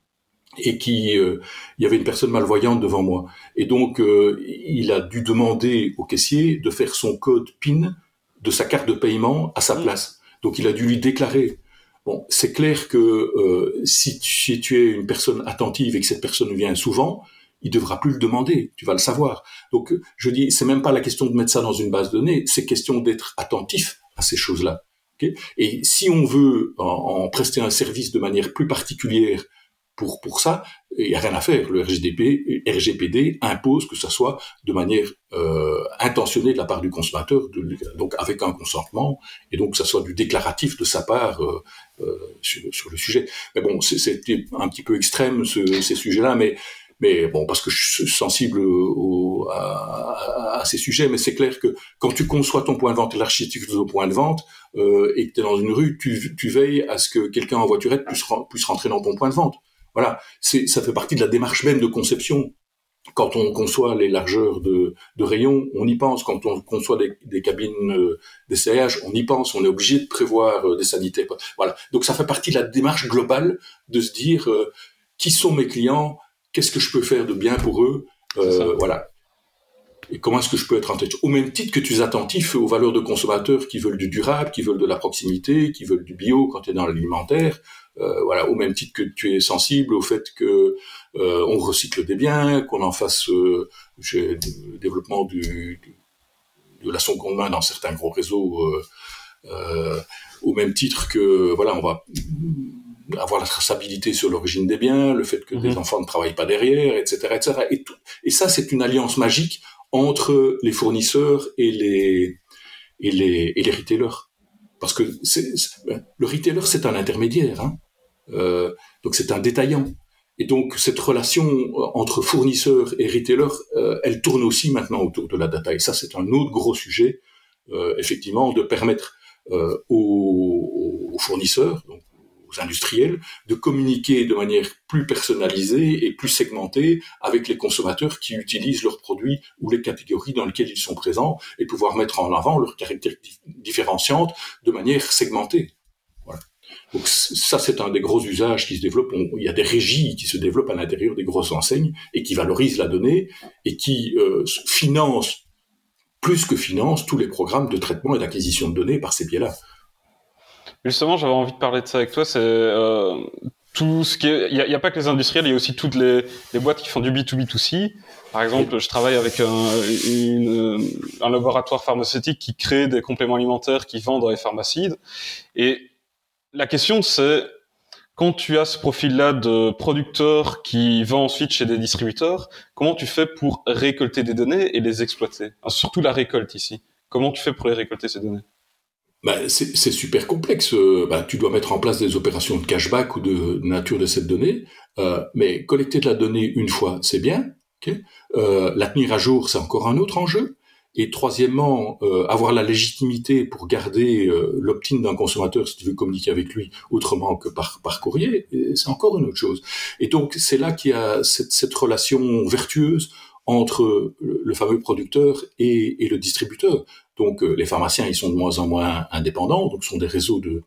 et qui, euh, il y avait une personne malvoyante devant moi, et donc euh, il a dû demander au caissier de faire son code PIN de sa carte de paiement à sa mmh. place. Donc il a dû lui déclarer. Bon, c'est clair que si tu, si tu es une personne attentive et que cette personne vient souvent, il devra plus le demander, tu vas le savoir. Donc, je dis, c'est même pas la question de mettre ça dans une base de données, c'est question d'être attentif à ces choses-là. et si on veut en, prester un service de manière plus particulière pour pour ça. Il n'y a rien à faire. Le RGDP, RGPD impose que ça soit de manière euh, intentionnée de la part du consommateur, donc avec un consentement, et donc que ça soit du déclaratif de sa part euh, euh, sur, sur, le sujet. Mais bon, c'est un petit peu extrême ce, ces sujets-là, mais mais bon, parce que je suis sensible au, à, à, ces sujets, mais c'est clair que quand tu conçois ton point de vente et l'architecture de ton point de vente, euh, et que tu es dans une rue, tu, tu veilles à ce que quelqu'un en voiturette puisse, puisse rentrer dans ton point de vente. Voilà, c'est ça fait partie de la démarche même de conception. Quand on conçoit les largeurs de, de rayons, on y pense. Quand on conçoit des, des cabines euh, d'essayage, on y pense. On est obligé de prévoir euh, des sanitaires. Voilà. Donc ça fait partie de la démarche globale de se dire euh, qui sont mes clients, qu'est-ce que je peux faire de bien pour eux, euh, voilà. Et comment est-ce que je peux être en tête Au même titre que tu es attentif aux valeurs de consommateurs qui veulent du durable, qui veulent de la proximité, qui veulent du bio quand tu es dans l'alimentaire. Euh, voilà, au même titre que tu es sensible au fait que euh, on recycle des biens, qu'on en fasse euh, le développement du, de la seconde main dans certains gros réseaux, au même titre que voilà, on va avoir la traçabilité sur l'origine des biens, le fait que des mhm. enfants ne travaillent pas derrière, etc., etc. Et, tout, et ça, c'est une alliance magique entre les fournisseurs et les et les et les retailers, parce que c'est, le retailer c'est un intermédiaire, hein. euh, donc c'est un détaillant. Et donc cette relation entre fournisseurs et retailers, euh, elle tourne aussi maintenant autour de la data. Et ça, c'est un autre gros sujet, euh, effectivement, de permettre euh, aux, aux, fournisseurs, donc industriels de communiquer de manière plus personnalisée et plus segmentée avec les consommateurs qui utilisent leurs produits ou les catégories dans lesquelles ils sont présents et pouvoir mettre en avant leurs caractéristiques différenciantes de manière segmentée. Voilà. Donc ça, c'est un des gros usages qui se développent. il y a des régies qui se développent à l'intérieur des grosses enseignes et qui valorisent la donnée et qui euh, financent plus que financent tous les programmes de traitement et d'acquisition de données par ces biais-là. Justement, j'avais envie de parler de ça avec toi. C'est euh, tout ce qui. Il n'y a, pas que les industriels, il y a aussi toutes les, les, boîtes qui font du B2B2C. Par exemple, je travaille avec un, une, un laboratoire pharmaceutique qui crée des compléments alimentaires qui vendent dans les pharmacies. Et la question, c'est quand tu as ce profil-là de producteur qui va ensuite chez des distributeurs, comment tu fais pour récolter des données et les exploiter? Surtout la récolte ici. Comment tu fais pour les récolter ces données? Bah, c'est super complexe. Bah, tu dois mettre en place des opérations de cashback ou de nature de cette donnée, euh, mais collecter de la donnée une fois, c'est bien. Okay euh, la tenir à jour, c'est encore un autre enjeu. Et troisièmement, euh, avoir la légitimité pour garder euh, l'opt-in d'un consommateur si tu veux communiquer avec lui autrement que par, par courrier, c'est encore une autre chose. Et donc c'est là qu'il y a cette, cette, relation vertueuse entre le fameux producteur et, et le distributeur. Donc euh, les pharmaciens, ils sont de moins en moins indépendants, donc ce sont des réseaux de,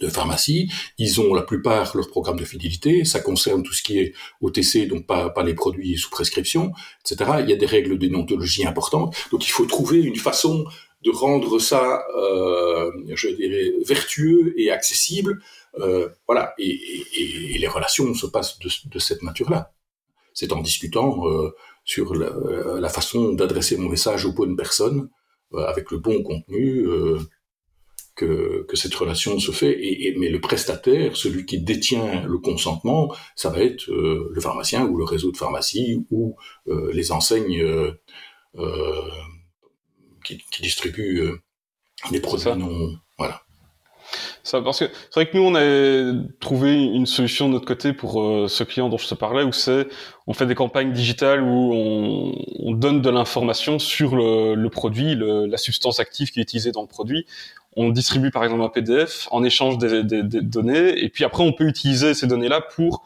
de pharmacie. Ils ont la plupart leur programme de fidélité. Ça concerne tout ce qui est OTC, donc pas, les produits sous prescription, etc. Il y a des règles de importantes. Donc il faut trouver une façon de rendre ça, euh, je dirais, vertueux et accessible. Euh, voilà. Et, les relations se passent de, cette nature-là. C'est en discutant sur la, la façon d'adresser mon message aux bonnes personnes, avec le bon contenu. Euh, que, que, cette relation se fait. Et, mais le prestataire, celui qui détient le consentement, ça va être euh, le pharmacien ou le réseau de pharmacie ou euh, les enseignes euh, qui, qui, distribuent des produits non. Voilà. Ça, parce que c'est vrai que nous on a trouvé une solution de notre côté pour euh, ce client dont je te parlais où c'est on fait des campagnes digitales où on, on donne de l'information sur le, le produit, le, la substance active qui est utilisée dans le produit. On distribue par exemple un PDF en échange des, des, des données et puis après on peut utiliser ces données-là pour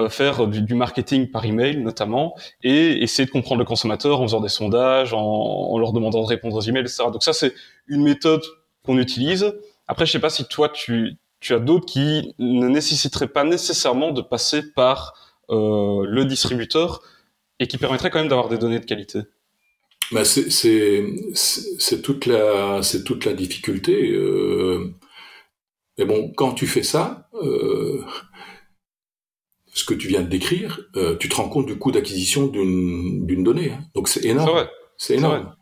euh, faire du, du, marketing par email notamment et essayer de comprendre le consommateur en faisant des sondages, en, en leur demandant de répondre aux emails, etc. Donc ça c'est une méthode qu'on utilise après, je sais pas si toi, tu, tu as d'autres qui ne nécessiteraient pas nécessairement de passer par euh, le distributeur et qui permettraient quand même d'avoir des données de qualité. Bah c'est toute la c'est toute la difficulté. Euh, mais bon, quand tu fais ça, euh, ce que tu viens de décrire, euh, tu te rends compte du coût d'acquisition d'une d'une donnée. Hein. Donc c'est énorme. C'est énorme.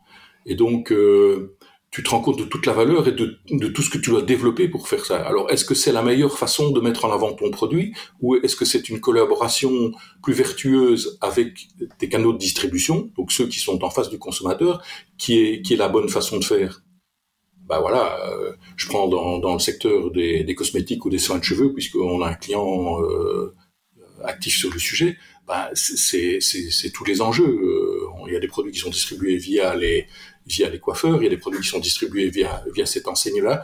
Et donc euh, tu te rends compte de toute la valeur et de, tout ce que tu dois développer pour faire ça. Alors, est-ce que c'est la meilleure façon de mettre en avant ton produit ou est-ce que c'est une collaboration plus vertueuse avec tes canaux de distribution, donc ceux qui sont en face du consommateur, qui est, qui est la bonne façon de faire? Bah voilà, euh, je prends dans, dans le secteur des, des, cosmétiques ou des soins de cheveux, puisqu'on a un client euh, actif sur le sujet, bah c'est tous les enjeux. Il y a des produits qui sont distribués via les, via les coiffeurs, il y a des produits qui sont distribués via, via cette enseigne-là.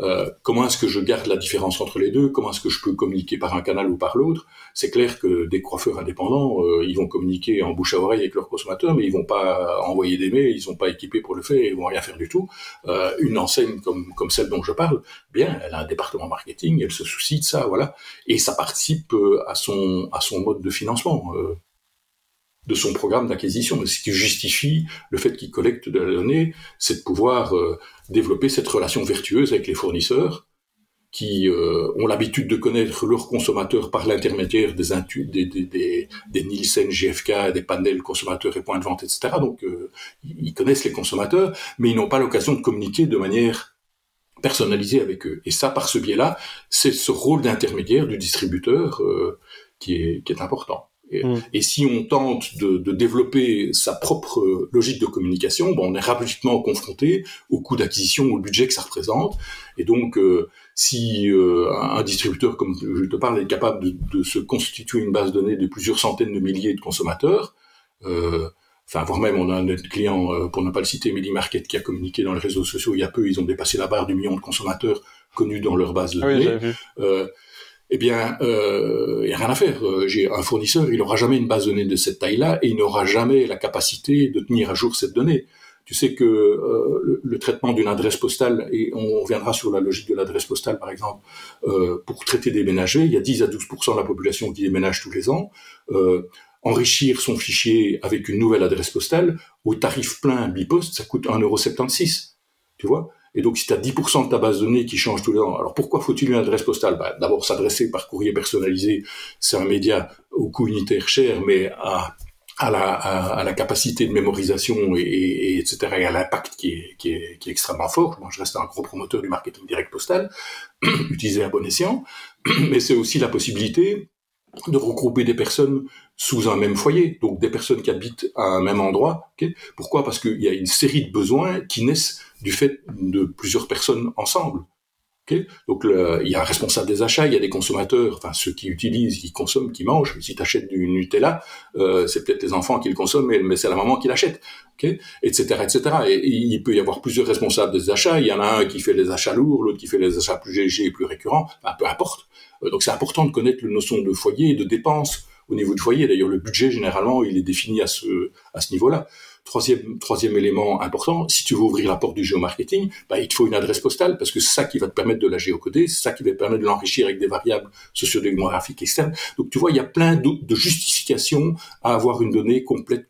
Euh, comment est-ce que je garde la différence entre les deux? Comment est-ce que je peux communiquer par un canal ou par l'autre? C'est clair que des coiffeurs indépendants, euh, ils vont communiquer en bouche à oreille avec leurs consommateurs, mais ils vont pas envoyer des mails, ils sont pas équipés pour le faire, ils vont rien faire du tout. Euh, une enseigne comme comme celle dont je parle, bien, elle a un département marketing, elle se soucie de ça, voilà, et ça participe à son à son mode de financement de son programme d'acquisition. Ce qui justifie le fait qu'il collecte de la donnée, c'est de pouvoir euh, développer cette relation vertueuse avec les fournisseurs qui euh, ont l'habitude de connaître leurs consommateurs par l'intermédiaire des, des, des, Nielsen, GFK, des panels consommateurs et points de vente, etc. Donc, euh, ils connaissent les consommateurs, mais ils n'ont pas l'occasion de communiquer de manière personnalisée avec eux. Et ça, par ce biais-là, c'est ce rôle d'intermédiaire du distributeur qui est important. Mm. Et, si on tente de, de, développer sa propre logique de communication, bon, on est rapidement confronté au coût d'acquisition, au budget que ça représente. Et donc, euh, si euh, un distributeur, comme je te parle, est capable de, de, se constituer une base de données de plusieurs centaines de milliers de consommateurs, euh, enfin, voire même, on a un client, euh, pour ne pas le citer, Market, qui a communiqué dans les réseaux sociaux il y a peu, ils ont dépassé la barre du million de consommateurs connus dans leur base de ah données eh bien, il euh, n'y a rien à faire. Euh, j'ai un fournisseur, il n'aura jamais une base de données de cette taille-là et il n'aura jamais la capacité de tenir à jour cette donnée. Tu sais que euh, le, traitement d'une adresse postale, et on reviendra sur la logique de l'adresse postale par exemple, euh, pour traiter des ménagers, il y a 10 à 12% de la population qui déménage tous les ans. enrichir son fichier avec une nouvelle adresse postale, au tarif plein bipost, ça coûte 1,76€. Tu vois et donc, si tu as 10% de ta base de données qui change tous les ans, alors pourquoi faut-il une adresse postale? Bah, D'abord, s'adresser par courrier personnalisé, c'est un média au coût unitaire cher, mais à, la, capacité de mémorisation et, et, etc. et à l'impact qui est extrêmement fort. Moi, je reste un gros promoteur du marketing direct postal, utilisé à bon escient, mais c'est aussi la possibilité de regrouper des personnes sous un même foyer, donc des personnes qui habitent à un même endroit. Pourquoi? Parce qu'il y a une série de besoins qui naissent du fait de plusieurs personnes ensemble. Donc il y a un responsable des achats, il y a des consommateurs, enfin ceux qui utilisent, qui consomment, qui mangent. Si tu achètes du Nutella, euh, c'est peut-être les enfants qui le consomment, mais, c'est la maman qui l'achète, etc., etc. Et, il peut y avoir plusieurs responsables des achats. Il y en a un qui fait les achats lourds, l'autre qui fait les achats plus légers et plus récurrents. peu importe. Euh, donc c'est important de connaître la notion de foyer et de dépenses au niveau du foyer. D'ailleurs, le budget généralement, il est défini à ce niveau-là. Troisième, élément important, si tu veux ouvrir la porte du géomarketing, bah, il te faut une adresse postale parce que c'est ça qui va te permettre de la géocoder, c'est ça qui va te permettre de l'enrichir avec des variables sociodémographiques externes. Donc tu vois, il y a plein de, justifications à avoir une donnée complète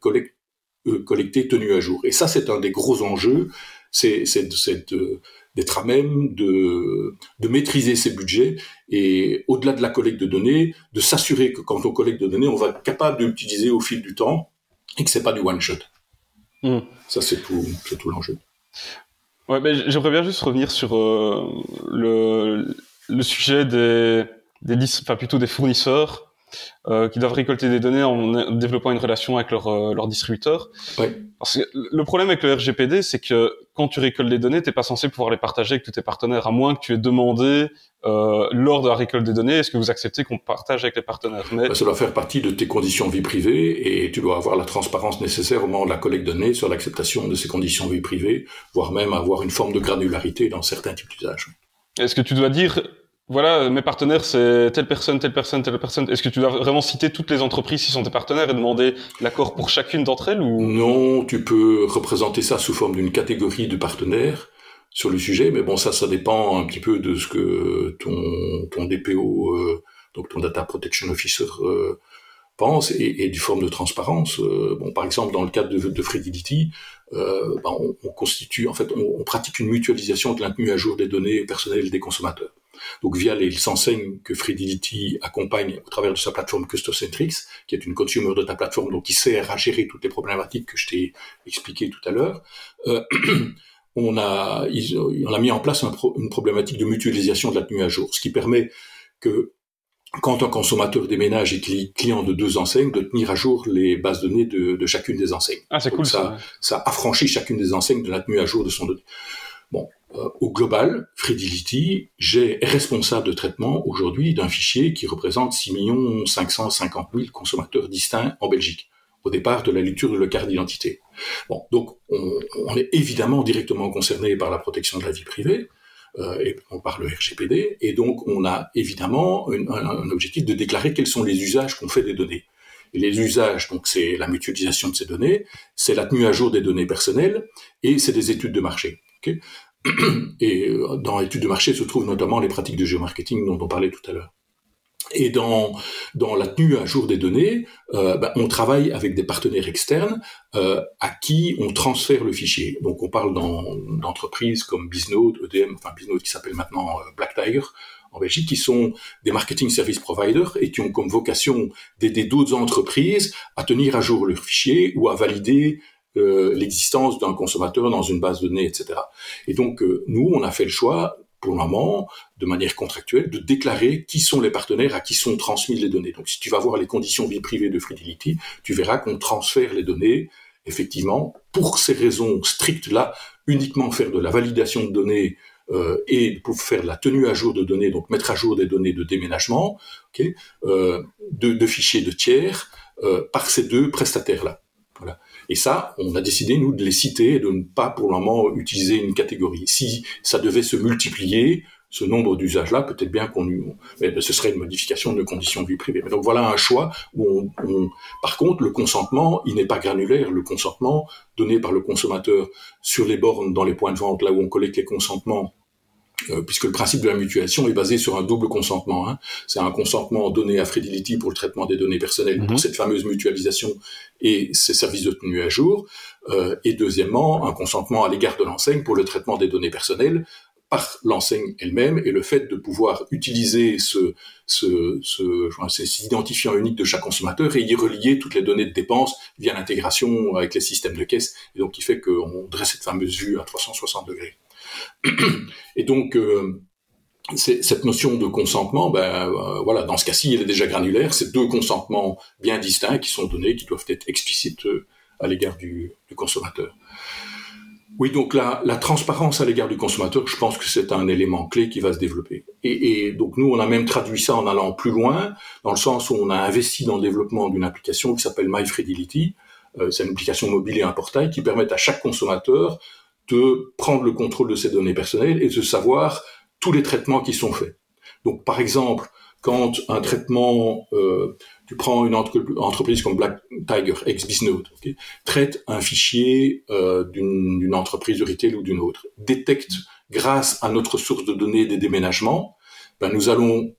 euh, collectée, tenue à jour. Et ça, c'est un des gros enjeux, c'est d'être à même de, de maîtriser ses budgets et au-delà de la collecte de données, de s'assurer que quand on collecte de données, on va être capable de l'utiliser au fil du temps et que c'est pas du one shot. Hmm. Ça, c'est tout, tout l'enjeu. Ouais, mais j'aimerais bien juste revenir sur euh, le, le sujet des, des enfin plutôt des fournisseurs euh, qui doivent récolter des données en développant une relation avec leur, euh, leur distributeur. Parce que le problème avec le RGPD, c'est que quand tu récoltes des données, t'es pas censé pouvoir les partager avec tous tes partenaires, à moins que tu aies demandé euh, lors de la récolte des données, est-ce que vous acceptez qu'on partage avec les partenaires? Mais... Ça doit faire partie de tes conditions vie privée et tu dois avoir la transparence nécessaire au moment de la collecte de données sur l'acceptation de ces conditions vie privée, voire même avoir une forme de granularité dans certains types d'usages. Est-ce que tu dois dire voilà, mes partenaires, c'est telle personne, telle personne, telle personne. Est-ce que tu dois vraiment citer toutes les entreprises qui sont tes partenaires et demander l'accord pour chacune d'entre elles ou? Non, tu peux représenter ça sous forme d'une catégorie de partenaires sur le sujet, mais bon, ça, ça dépend un petit peu de ce que ton, DPO, euh, donc ton Data Protection Officer, euh, pense et, et, du forme de transparence. Euh, bon, par exemple, dans le cadre de, de euh, ben, on, on, constitue, en fait, on, on, pratique une mutualisation de l'intenue à jour des données personnelles des consommateurs. Donc via les enseignes que Fredility accompagne au travers de sa plateforme Custocentrix, qui est une consumer de ta plateforme, donc qui sert à gérer toutes les problématiques que je t'ai expliquées tout à l'heure. Euh, on a, on a mis en place une problématique de mutualisation de la tenue à jour, ce qui permet que quand un consommateur déménage et client de deux enseignes, de tenir à jour les bases données de, chacune des enseignes. Ah, c'est cool ça. Ça affranchit chacune des enseignes de la tenue à jour de son donnée. Euh, au global, Fredility, j'ai responsable de traitement aujourd'hui d'un fichier qui représente 6 550 000 consommateurs distincts en Belgique au départ de la lecture de la carte d'identité. Bon, donc on, est évidemment directement concerné par la protection de la vie privée, euh, et par le RGPD, et donc on a évidemment un, objectif de déclarer quels sont les usages qu'on fait des données. Les usages, donc c'est la mutualisation de ces données, c'est la tenue à jour des données personnelles, et c'est des études de marché. et euh, dans l'étude de marché se trouvent notamment les pratiques de géomarketing dont on parlait tout à l'heure. Et dans, dans la tenue à jour des données, euh, ben, on travaille avec des partenaires externes euh, à qui on transfère le fichier. Donc on parle d'entreprises comme Bisnode, EDM, enfin Bisnode qui s'appelle maintenant euh, Black Tiger en Belgique, qui sont des marketing service providers et qui ont comme vocation d'aider d'autres entreprises à tenir à jour leur fichier ou à valider euh, l'existence d'un consommateur dans une base de données, etc. Et donc euh, nous, on a fait le choix pour le moment, de manière contractuelle, de déclarer qui sont les partenaires à qui sont transmises les données. Donc, si tu vas voir les conditions vie privée de Fidelity, tu verras qu'on transfère les données, effectivement, pour ces raisons strictes-là, uniquement faire de la validation de données euh, et pour faire de la tenue à jour de données, donc mettre à jour des données de déménagement, de, de, fichiers de tiers, par ces deux prestataires-là. Voilà. Et ça, on a décidé, nous, de les citer et de ne pas, pour le moment, utiliser une catégorie. Si ça devait se multiplier, ce nombre d'usages-là, peut-être bien qu'on ce serait une modification de conditions de vie privée. donc voilà un choix où par contre, le consentement, il n'est pas granulaire. Le consentement donné par le consommateur sur les bornes, dans les points de vente, là où on collecte les consentements, puisque le principe de la mutualisation est basé sur un double consentement. Hein. C'est un consentement donné à Fidelity pour le traitement des données personnelles, pour mhm. cette fameuse mutualisation et ses services de tenue à jour, euh, et deuxièmement, un consentement à l'égard de l'enseigne pour le traitement des données personnelles par l'enseigne elle-même et le fait de pouvoir utiliser ce, ce, ce, ces identifiants uniques de chaque consommateur et y relier toutes les données de dépenses via l'intégration avec les systèmes de caisse, et donc qui fait qu'on dresse cette fameuse vue à 360 degrés. Et donc, euh, cette notion de consentement, ben euh, voilà, dans ce cas-ci, elle est déjà granulaire. C'est deux consentements bien distincts qui sont donnés, qui doivent être explicites euh, à l'égard du, consommateur. Oui, donc la, la transparence à l'égard du consommateur, je pense que c'est un élément clé qui va se développer. Et, donc nous, on a même traduit ça en allant plus loin, dans le sens où on a investi dans le développement d'une application qui s'appelle MyFridelity. c'est une application mobile et un portail qui permettent à chaque consommateur de prendre le contrôle de ses données personnelles et de savoir tous les traitements qui sont faits. Donc, par exemple, quand un traitement, euh, tu prends une entreprise comme Black Tiger, ex-Bisnode, traite un fichier euh, d'une entreprise de retail ou d'une autre, détecte grâce à notre source de données des déménagements, ben nous allons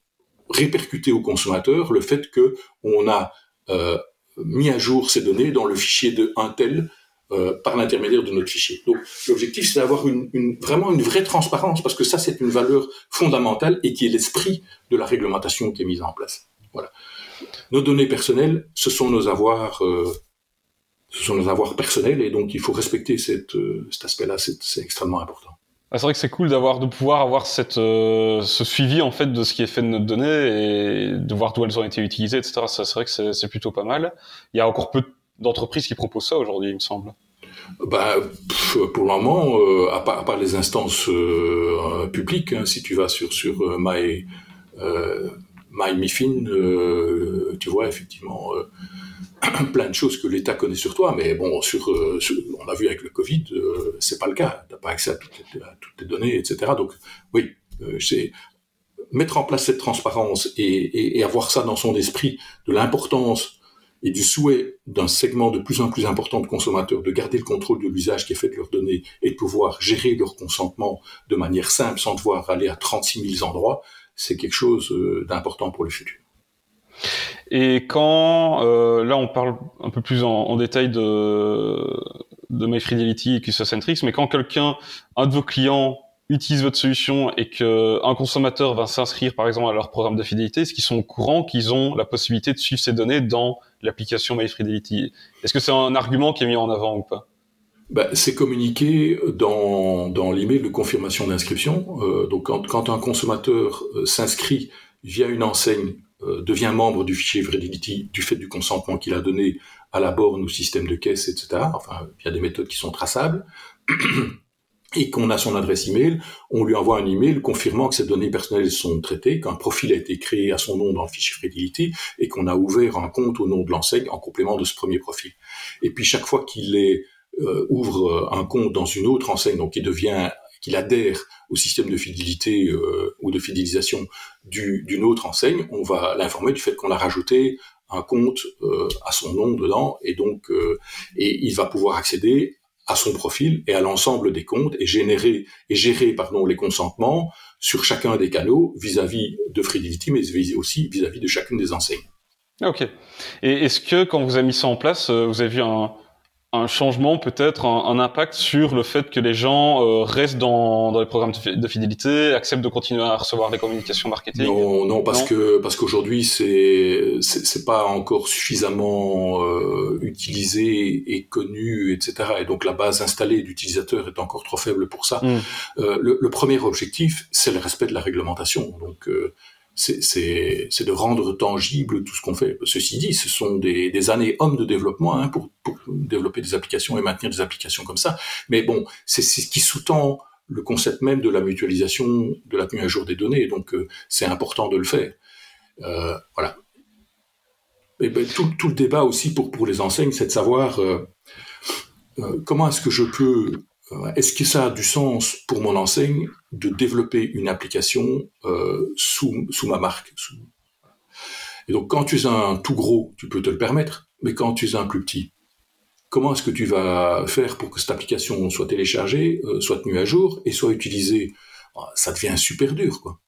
répercuter au consommateur le fait que on a euh, mis à jour ces données dans le fichier de un tel euh, par l'intermédiaire de notre fichier. Donc l'objectif c'est d'avoir une, une, vraiment une vraie transparence parce que ça c'est une valeur fondamentale et qui est l'esprit de la réglementation qui est mise en place. Voilà. Nos données personnelles, ce sont nos avoirs, euh, ce sont nos avoirs personnels et donc il faut respecter cette, euh, cet aspect-là, c'est extrêmement important. Ah, c'est vrai que c'est cool d'avoir de pouvoir avoir cette euh, ce suivi en fait de ce qui est fait de notre donnée et de voir d'où elles ont été utilisées, etc. Ça, c'est vrai que c'est plutôt pas mal. Il y a encore peu de d'entreprises qui proposent ça aujourd'hui, il me semble. Bah, pour le moment, euh, à, part, les instances euh, publiques, hein, si tu vas sur sur euh, My MyMiFin, tu vois effectivement plein de choses que l'État connaît sur toi, mais bon, sur, on a vu avec le Covid, c'est pas le cas. T'as pas accès à toutes, les, données, etc. Donc oui, c'est mettre en place cette transparence et avoir ça dans son esprit de l'importance et du souhait d'un segment de plus en plus important de consommateurs de garder le contrôle de l'usage qui est fait de leurs données et de pouvoir gérer leur consentement de manière simple sans devoir aller à 36 000 endroits, c'est quelque chose euh, d'important pour le futur. Et quand, euh, là on parle un peu plus en, détail de, de MyFidelity et QSocentrix, mais quand quelqu'un, un de vos clients utilise votre solution et que un consommateur va s'inscrire par exemple à leur programme de fidélité, est-ce qu'ils sont au courant qu'ils ont la possibilité de suivre ces données dans l'application MyFidelity Est-ce que c'est un argument qui est mis en avant ou pas? Bah, C'est communiqué dans, dans l'email de confirmation d'inscription. Euh, donc quand, un consommateur euh, s'inscrit via une enseigne, euh, devient membre du fichier Validity du fait du consentement qu'il a donné à la borne ou système de caisse, etc. Enfin, il des méthodes qui sont traçables. et qu'on a son adresse email, on lui envoie un email confirmant que ses données personnelles sont traitées, qu'un profil a été créé à son nom dans le fichier Fidelity et qu'on a ouvert un compte au nom de l'enseigne en complément de ce premier profil. Et puis chaque fois qu'il euh, ouvre euh, un compte dans une autre enseigne, donc il devient qu'il adhère au système de fidélité euh, ou de fidélisation d'une autre enseigne, on va l'informer du fait qu'on a rajouté un compte à son nom dedans et donc et il va pouvoir accéder à son profil et à l'ensemble des comptes et générer et gérer pardon les consentements sur chacun des canaux vis-à-vis de Fidelity mais aussi vis-à-vis de chacune des enseignes. Ok. Et est-ce que quand vous avez mis ça en place, euh, vous avez vu un, un changement, peut-être un, impact sur le fait que les gens euh, restent dans, dans les programmes de fidélité, acceptent de continuer à recevoir des communications marketing? Non, non, parce que parce qu'aujourd'hui c'est c'est pas encore suffisamment euh, utilisé et connu, etc. Et donc la base installée d'utilisateurs est encore trop faible pour ça. Hmm. Euh, le, le, premier objectif, c'est le respect de la réglementation. Donc c'est de rendre tangible tout ce qu'on fait. Ceci dit, ce sont des, années hommes de développement hein, pour, développer des applications et maintenir des applications comme ça. Mais bon, c'est ce qui sous-tend le concept même de la mutualisation, de la mise à jour des données. Donc, euh, c'est important de le faire. Euh, voilà. Et ben, tout, le débat aussi pour, les enseignes, c'est de savoir euh, comment est-ce que je peux est-ce que ça a du sens pour mon enseigne de développer une application euh, sous, sous ma marque Et donc, quand tu es un tout gros, tu peux te le permettre, mais quand tu es un plus petit, comment est-ce que tu vas faire pour que cette application soit téléchargée, euh, soit tenue à jour et soit utilisée? Ah, Ça devient super dur.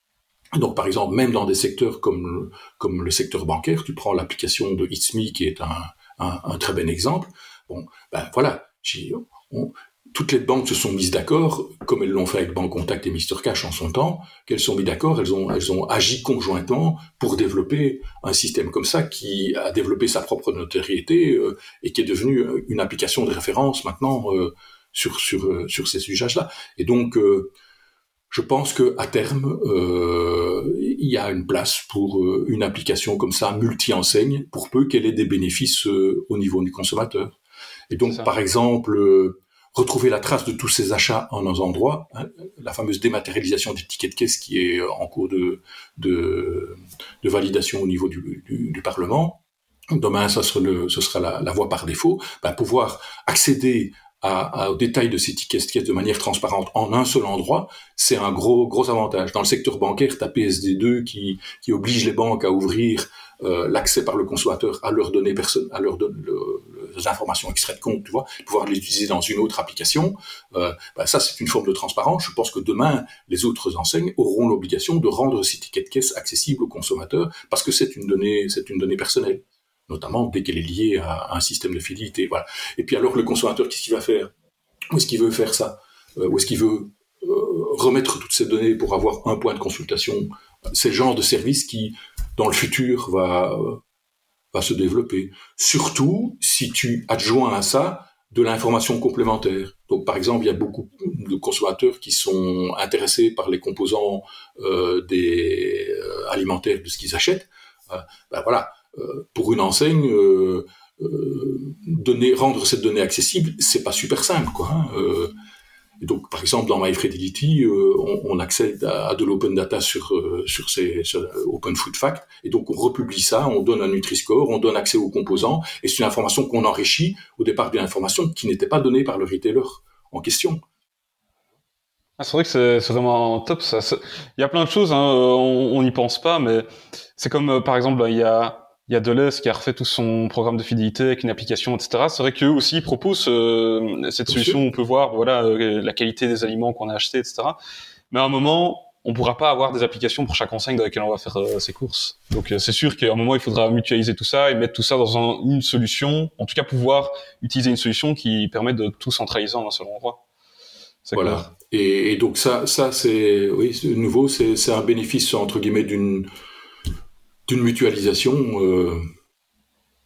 Donc, par exemple, même dans des secteurs comme, comme le secteur bancaire, tu prends l'application de It's Me, qui est un, un, très bon exemple. Bon, ben voilà, toutes les banques se sont mises d'accord, comme elles l'ont fait avec Banque Contact et Mr Cash en son temps, qu'elles sont mises d'accord, elles ont, elles ont agi conjointement pour développer un système comme ça qui a développé sa propre notoriété euh, et qui est devenu une application de référence maintenant euh, sur, sur, euh, sur ces usages-là. Et donc, je pense que à terme, il y a une place pour une application comme ça, multi-enseigne, pour peu qu'elle ait des bénéfices au niveau du consommateur. Et donc, par exemple, retrouver la trace de tous ces achats en un endroit, hein, la fameuse dématérialisation des tickets de caisse qui est en cours de, de, validation au niveau du, Parlement. Demain, ça sera, ce sera la, voie par défaut. Ben, pouvoir accéder à, à, au détail de ces tickets de caisse de manière transparente en un seul endroit, c'est un gros gros avantage. Dans le secteur bancaire, tu as PSD2 qui, qui oblige les banques à ouvrir euh, l'accès par le consommateur à leurs données personnes, à leurs les informations extraites de compte, tu vois, pouvoir les utiliser dans une autre application. Euh, bah ça, c'est une forme de transparence. Je pense que demain, les autres enseignes auront l'obligation de rendre ces tickets de caisse accessibles aux consommateurs parce que c'est une donnée, c'est une donnée personnelle, notamment dès qu'elle est liée à, un système de fidélité. Voilà. Et puis alors, le consommateur, qu'est-ce qu'il va faire? Où est-ce qu'il veut faire ça? Euh, Où est-ce qu'il veut euh, remettre toutes ces données pour avoir un point de consultation? C'est le genre de service qui dans le futur va, va se développer. Surtout si tu adjoins à ça de l'information complémentaire. Donc, par exemple, il y a beaucoup de consommateurs qui sont intéressés par les composants euh, des euh, alimentaires de ce qu'ils achètent. Euh, ben voilà, pour une enseigne, donner, rendre cette donnée accessible, c'est pas super simple, quoi. Hein, et donc, par exemple, dans MyFidelity, euh, on, accède à, de l'open data sur, euh, sur ces Open Food Fact, et donc on republie ça, on donne un Nutri-Score, on donne accès aux composants, et c'est une information qu'on enrichit au départ d'une information qui n'était pas donnée par le retailer en question. Ah, c'est vrai que c'est vraiment top. Ça. Il y a plein de choses, hein, on n'y pense pas, mais c'est comme euh, par exemple, il y a il y a Deleuze qui a refait tout son programme de fidélité avec une application, etc. C'est vrai qu'eux aussi proposent euh, cette solution. On peut voir, voilà, euh, la qualité des aliments qu'on a achetés, etc. Mais à un moment, on pourra pas avoir des applications pour chaque enseigne dans laquelle on va faire euh, ses courses. Donc c'est sûr qu'à un moment, il faudra mutualiser tout ça et mettre tout ça dans une solution. En tout cas, pouvoir utiliser une solution qui permet de tout centraliser en un seul endroit. Voilà. Et, et, donc ça, ça c'est, oui, nouveau, c'est un bénéfice entre guillemets d'une d'une mutualisation euh,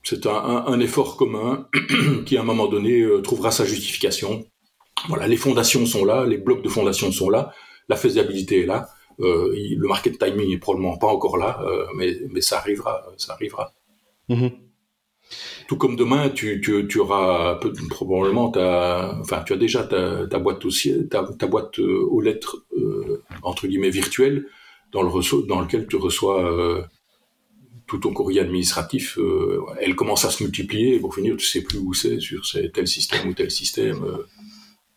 c'est un, effort commun qui, à un moment donné, trouvera sa justification. Voilà, les fondations sont là, les blocs de fondation sont là, la faisabilité est là. le market timing est probablement pas encore là, mais, mais ça arrivera, ça arrivera. Mm-hmm. Tout comme demain, tu, tu, tu auras probablement ta, enfin, tu as déjà ta, ta boîte aussi, ta, ta, boîte euh, aux lettres euh, entre guillemets virtuelle dans le dans lequel tu reçois euh, tout ton courrier administratif. elle commence à se multiplier. Pour finir, tu sais plus où c'est sur tel système ou tel système.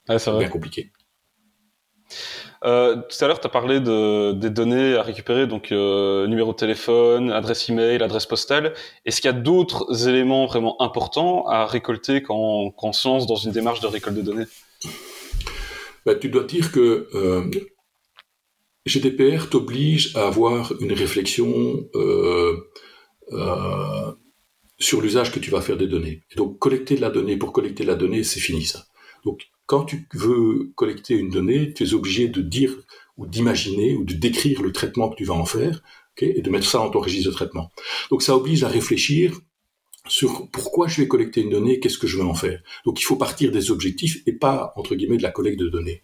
c'est bien compliqué. Euh, tout à l'heure, tu as parlé de, des données à récupérer, donc euh, numéro de téléphone, adresse email, adresse postale. Est-ce qu'il y a d'autres éléments vraiment importants à récolter quand, quand on se lance dans une démarche de récolte de données? Bah, Tu dois dire que euh, GDPR t'oblige à avoir une réflexion euh, sur l'usage que tu vas faire des données. Et donc collecter de la donnée pour collecter la donnée, c'est fini ça. Donc quand tu veux collecter une donnée, tu es obligé de dire ou d'imaginer ou de décrire le traitement que tu vas en faire et de mettre ça dans ton registre de traitement. Donc ça oblige à réfléchir sur pourquoi je vais collecter une donnée, qu'est-ce que je vais en faire. Donc il faut partir des objectifs et pas, entre guillemets, de la collecte de données.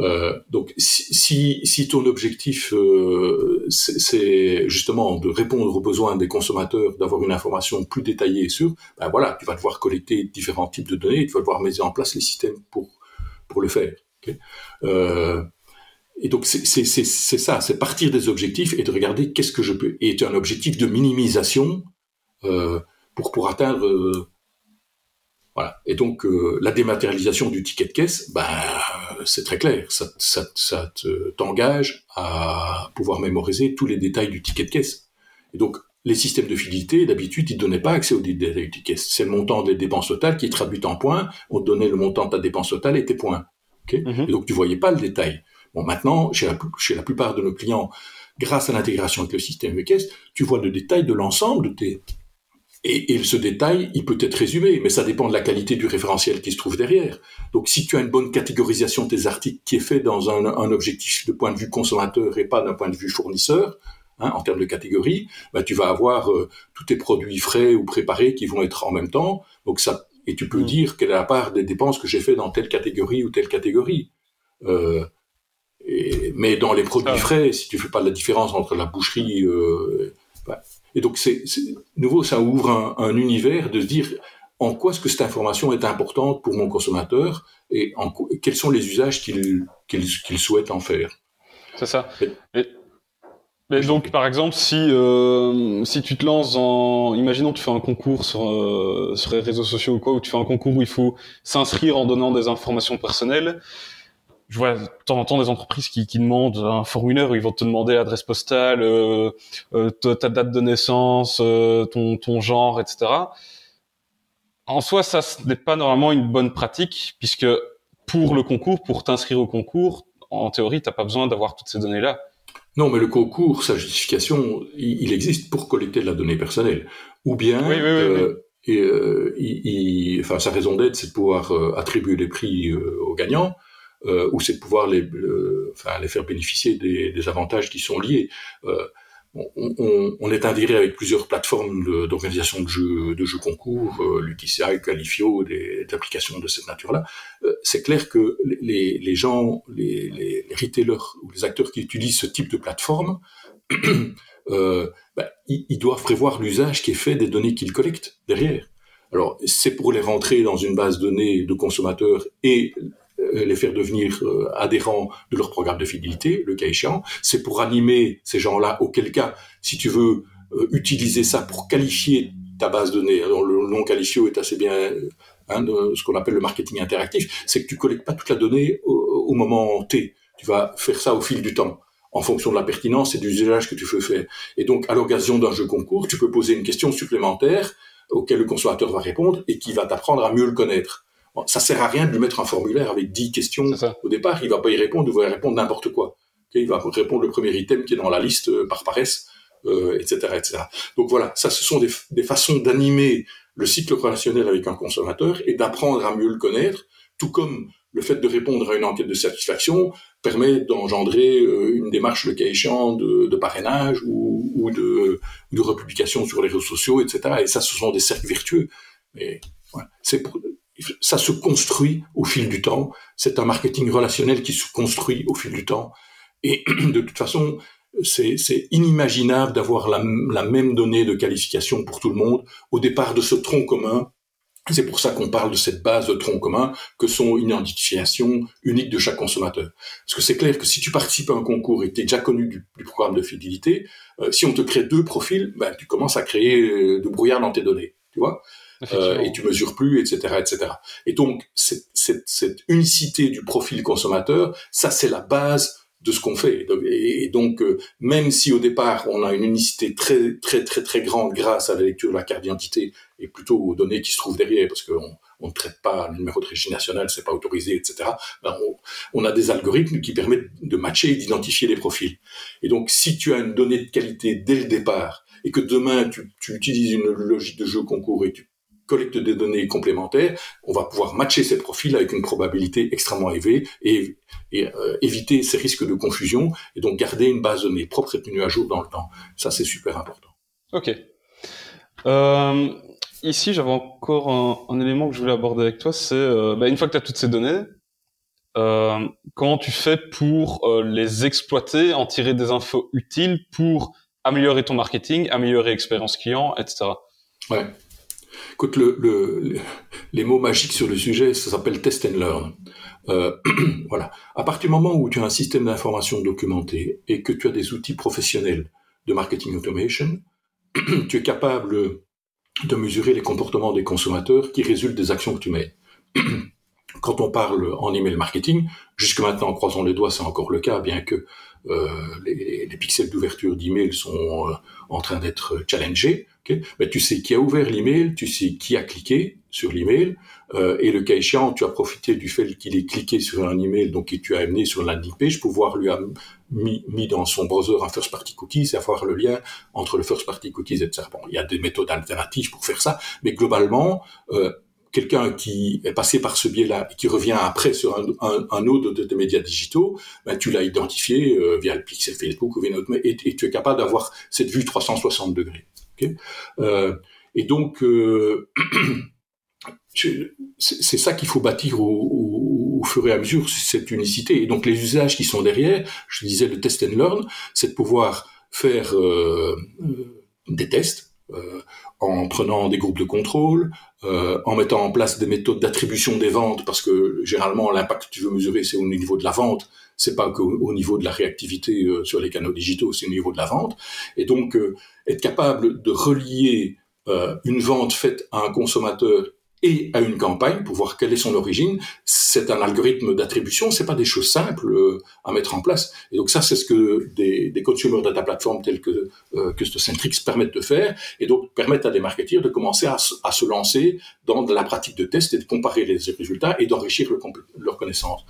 Euh, donc, si, ton objectif euh, c'est justement de répondre aux besoins des consommateurs, d'avoir une information plus détaillée et sûre, ben voilà, tu vas devoir collecter différents types de données, et tu vas devoir mettre en place les systèmes pour pour le faire. Euh, et donc c'est ça, c'est partir des objectifs et de regarder qu'est-ce que je peux. Et tu as un objectif de minimisation pour pour atteindre voilà. Et donc euh, la dématérialisation du ticket de caisse, ben c'est très clair, ça, ça, ça t'engage à pouvoir mémoriser tous les détails du ticket de caisse. Et donc les systèmes de fidélité, d'habitude, ils ne donnaient pas accès aux détails du ticket. caisse. C'est le montant des dépenses totales qui traduit en points. On te donnait le montant de ta dépense totale et tes points. Okay mm-hmm. et donc tu voyais pas le détail. Bon, maintenant, chez la, chez la plupart de nos clients, grâce à l'intégration avec le système de caisse, tu vois le détail de l'ensemble de tes, et, et, ce détail, il peut être résumé, mais ça dépend de la qualité du référentiel qui se trouve derrière. Donc, si tu as une bonne catégorisation de tes articles qui est fait dans un, un objectif de point de vue consommateur et pas d'un point de vue fournisseur, hein, en termes de catégorie, bah, tu vas avoir euh, tous tes produits frais ou préparés qui vont être en même temps. Donc ça, et tu peux mm. dire quelle est la part des dépenses que j'ai fait dans telle catégorie ou telle catégorie. Euh, et, mais dans les produits frais, si tu fais pas la différence entre la boucherie euh, et donc, c'est nouveau, ça ouvre un, un, univers de se dire en quoi est-ce que cette information est importante pour mon consommateur et en, quels sont les usages qu'il souhaite en faire? C'est ça. mais donc, par exemple, si euh, si tu te lances en, imaginons tu fais un concours sur euh, sur les réseaux sociaux ou quoi, ou tu fais un concours où il faut s'inscrire en donnant des informations personnelles je vois de temps en temps des entreprises qui, qui demandent un formulaire où ils vont te demander l'adresse postale, euh, euh ta date de naissance, euh, ton, ton genre, etc. En soi, ça ce n'est pas normalement une bonne pratique puisque pour le concours, pour t'inscrire au concours, en théorie, t'as pas besoin d'avoir toutes ces données-là. Non, mais le concours, sa justification, il, existe pour collecter de la donnée personnelle. Ou bien, oui, oui, et, il, enfin, sa raison d'être, c'est de pouvoir attribuer des prix aux gagnants euh, ou c'est de pouvoir les, euh, les faire bénéficier des, avantages qui sont liés. Euh, on, on, on, est intégré avec plusieurs plateformes d'organisation de, jeux, concours, euh, Lutisci, Qualifio, des, applications de cette nature-là. Euh, c'est clair que les, les gens, les, les, retailers ou les acteurs qui utilisent ce type de plateforme, bah, ils, ils, doivent prévoir l'usage qui est fait des données qu'ils collectent derrière. Alors, c'est pour les rentrer dans une base de données de consommateurs et les faire devenir euh, adhérents de leur programme de fidélité, le cas échéant. C'est pour animer ces gens-là, auquel cas, si tu veux euh, utiliser ça pour qualifier ta base de données, alors le nom qualifio est assez bien hein, de ce qu'on appelle le marketing interactif, c'est que tu collectes pas toute la donnée au, moment T. Tu vas faire ça au fil du temps en fonction de la pertinence et du usage que tu veux faire. Et donc, à l'occasion d'un jeu concours, tu peux poser une question supplémentaire auquel le consommateur va répondre et qui va t'apprendre à mieux le connaître. Bon, ça sert à rien de lui mettre un formulaire avec 10 questions au départ. Il va pas y répondre, il va y répondre n'importe quoi. il va répondre le premier item qui est dans la liste euh, par paresse, euh, etc., etc. Donc voilà, ça, ce sont des, des façons d'animer le cycle relationnel avec un consommateur et d'apprendre à mieux le connaître, tout comme le fait de répondre à une enquête de satisfaction permet d'engendrer une démarche, le cas échéant, de, parrainage ou, de, de republication sur les réseaux sociaux, etc. Et ça, ce sont des cercles vertueux. Mais c'est ça se construit au fil du temps. C'est un marketing relationnel qui se construit au fil du temps. Et de toute façon, c'est inimaginable d'avoir la, même donnée de qualification pour tout le monde au départ de ce tronc commun. C'est pour ça qu'on parle de cette base de tronc commun que sont une identification unique de chaque consommateur. Parce que c'est clair que si tu participes à un concours et tu es déjà connu du, programme de fidélité, euh, si on te crée deux profils, ben, tu commences à créer euh, de brouillard dans tes données. Tu vois euh, et tu mesures plus, etc., etc. Et donc cette, cette, cette unicité du profil consommateur, ça c'est la base de ce qu'on fait. Et donc, euh, même si au départ on a une unicité très très très très grande grâce à la lecture de la carte d'identité et plutôt aux données qui se trouvent derrière, parce qu'on on ne traite pas le numéro de régime national, c'est pas autorisé, etc. Ben on, on, a des algorithmes qui permettent de matcher et d'identifier les profils. Et donc, si tu as une donnée de qualité dès le départ et que demain tu, tu utilises une logique de jeu concours et tu collecte des données complémentaires, on va pouvoir matcher ces profils avec une probabilité extrêmement élevée et, euh, éviter ces risques de confusion et donc garder une base de données propre et tenue à jour dans le temps. Ça, c'est super important. Ok. Euh, ici, j'avais encore un, élément que je voulais aborder avec toi, c'est euh, bah, une fois que tu as toutes ces données, comment tu fais pour les exploiter, en tirer des infos utiles pour améliorer ton marketing, améliorer l'expérience client, etc. Ouais. Écoute, le, les mots magiques sur le sujet, ça s'appelle test and learn. Euh, voilà. À partir du moment où tu as un système d'information documenté et que tu as des outils professionnels de marketing automation, tu es capable de mesurer les comportements des consommateurs qui résultent des actions que tu mets. Quand on parle en email marketing, jusque maintenant, en croisant les doigts, c'est encore le cas, bien que les, les, pixels d'ouverture d'email sont euh, en train d'être challengés. Okay Mais tu sais qui a ouvert l'email, tu sais qui a cliqué sur l'email, euh, et le cas échéant, tu as profité du fait qu'il ait cliqué sur un email, donc et tu as amené sur la landing page, pouvoir lui mis, mis, dans son browser un first party cookies et avoir le lien entre le first party cookies, etc. Bon, il y a des méthodes alternatives pour faire ça, mais globalement, euh, quelqu'un qui est passé par ce biais-là et qui revient après sur un, autre de tes médias digitaux, ben, tu l'as identifié euh, via le pixel Facebook ou via autre, et, et tu es capable d'avoir cette vue 360 degrés. Euh, et donc, euh, c'est ça qu'il faut bâtir au, fur et à mesure, cette unicité. Et donc, les usages qui sont derrière, je disais le test and learn, c'est de pouvoir faire des tests, en prenant des groupes de contrôle, euh, en mettant en place des méthodes d'attribution des ventes, parce que généralement l'impact que tu veux mesurer c'est au niveau de la vente, c'est pas qu'au niveau de la réactivité euh, sur les canaux digitaux, c'est au niveau de la vente. Et donc euh, être capable de relier une vente faite à un consommateur et à une campagne pour voir quelle est son origine. C'est un algorithme d'attribution, c'est pas des choses simples euh, à mettre en place. Et donc ça, c'est ce que des, des consumer data platforms tels que euh, permettent de faire, et donc permettent à des marketeurs de commencer à, à, se lancer dans de la pratique de test et de comparer les résultats et d'enrichir le, leur connaissance.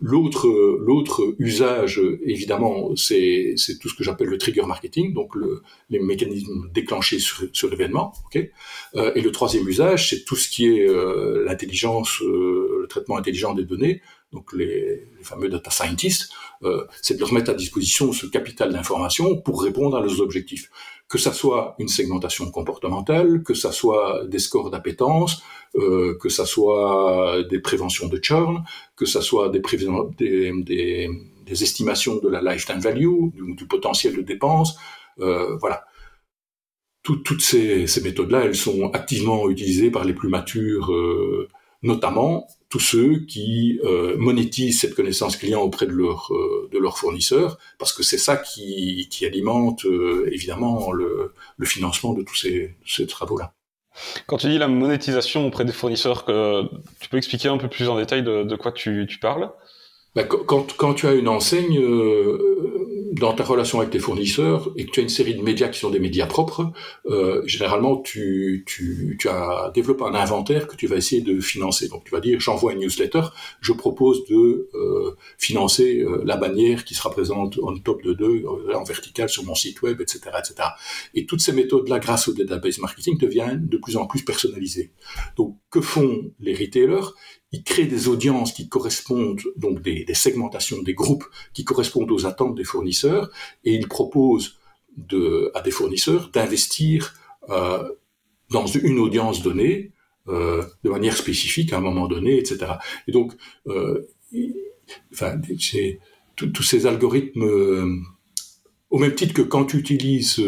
L'autre l'autre usage, évidemment, c'est c'est tout ce que j'appelle le trigger marketing, donc le, les mécanismes déclenchés sur, sur l'événement. Okay euh, et le troisième usage, c'est tout ce qui est euh, l'intelligence, euh, le traitement intelligent des données, donc les, fameux data scientists, euh, c'est de leur mettre à disposition ce capital d'information pour répondre à leurs objectifs. Que ça soit une segmentation comportementale, que ça soit des scores d'appétence, que ça soit des préventions de churn, que ça soit des, estimations de la lifetime value, du, du potentiel de dépenses, voilà toutes ces, méthodes-là, elles sont activement utilisées par les plus matures, euh, notamment tous ceux qui euh, monétisent cette connaissance client auprès de leurs euh, de leurs fournisseurs, parce que c'est ça qui, alimente évidemment le, financement de tous ces, ces travaux-là. Quand tu dis la monétisation auprès des fournisseurs, tu peux expliquer un peu plus en détail de, quoi tu, tu parles? Quand, quand, tu as une enseigne, dans ta relation avec tes fournisseurs et que tu as une série de médias qui sont des médias propres, euh, généralement tu, tu, tu, as développé un inventaire que tu vas essayer de financer. Donc tu vas dire j'envoie une newsletter, je propose de euh, financer euh, la bannière qui sera présente en top de deux, euh, en vertical sur mon site web, etc., etc. Et toutes ces méthodes-là, grâce au database marketing, deviennent de plus en plus personnalisées. Donc que font les retailers? Il crée des audiences qui correspondent, donc des, segmentations, des groupes qui correspondent aux attentes des fournisseurs, et il propose à des fournisseurs d'investir euh, dans une audience donnée euh, de manière spécifique à un moment donné, etc. Et donc, euh, enfin, tous ces algorithmes, au même titre que quand tu utilises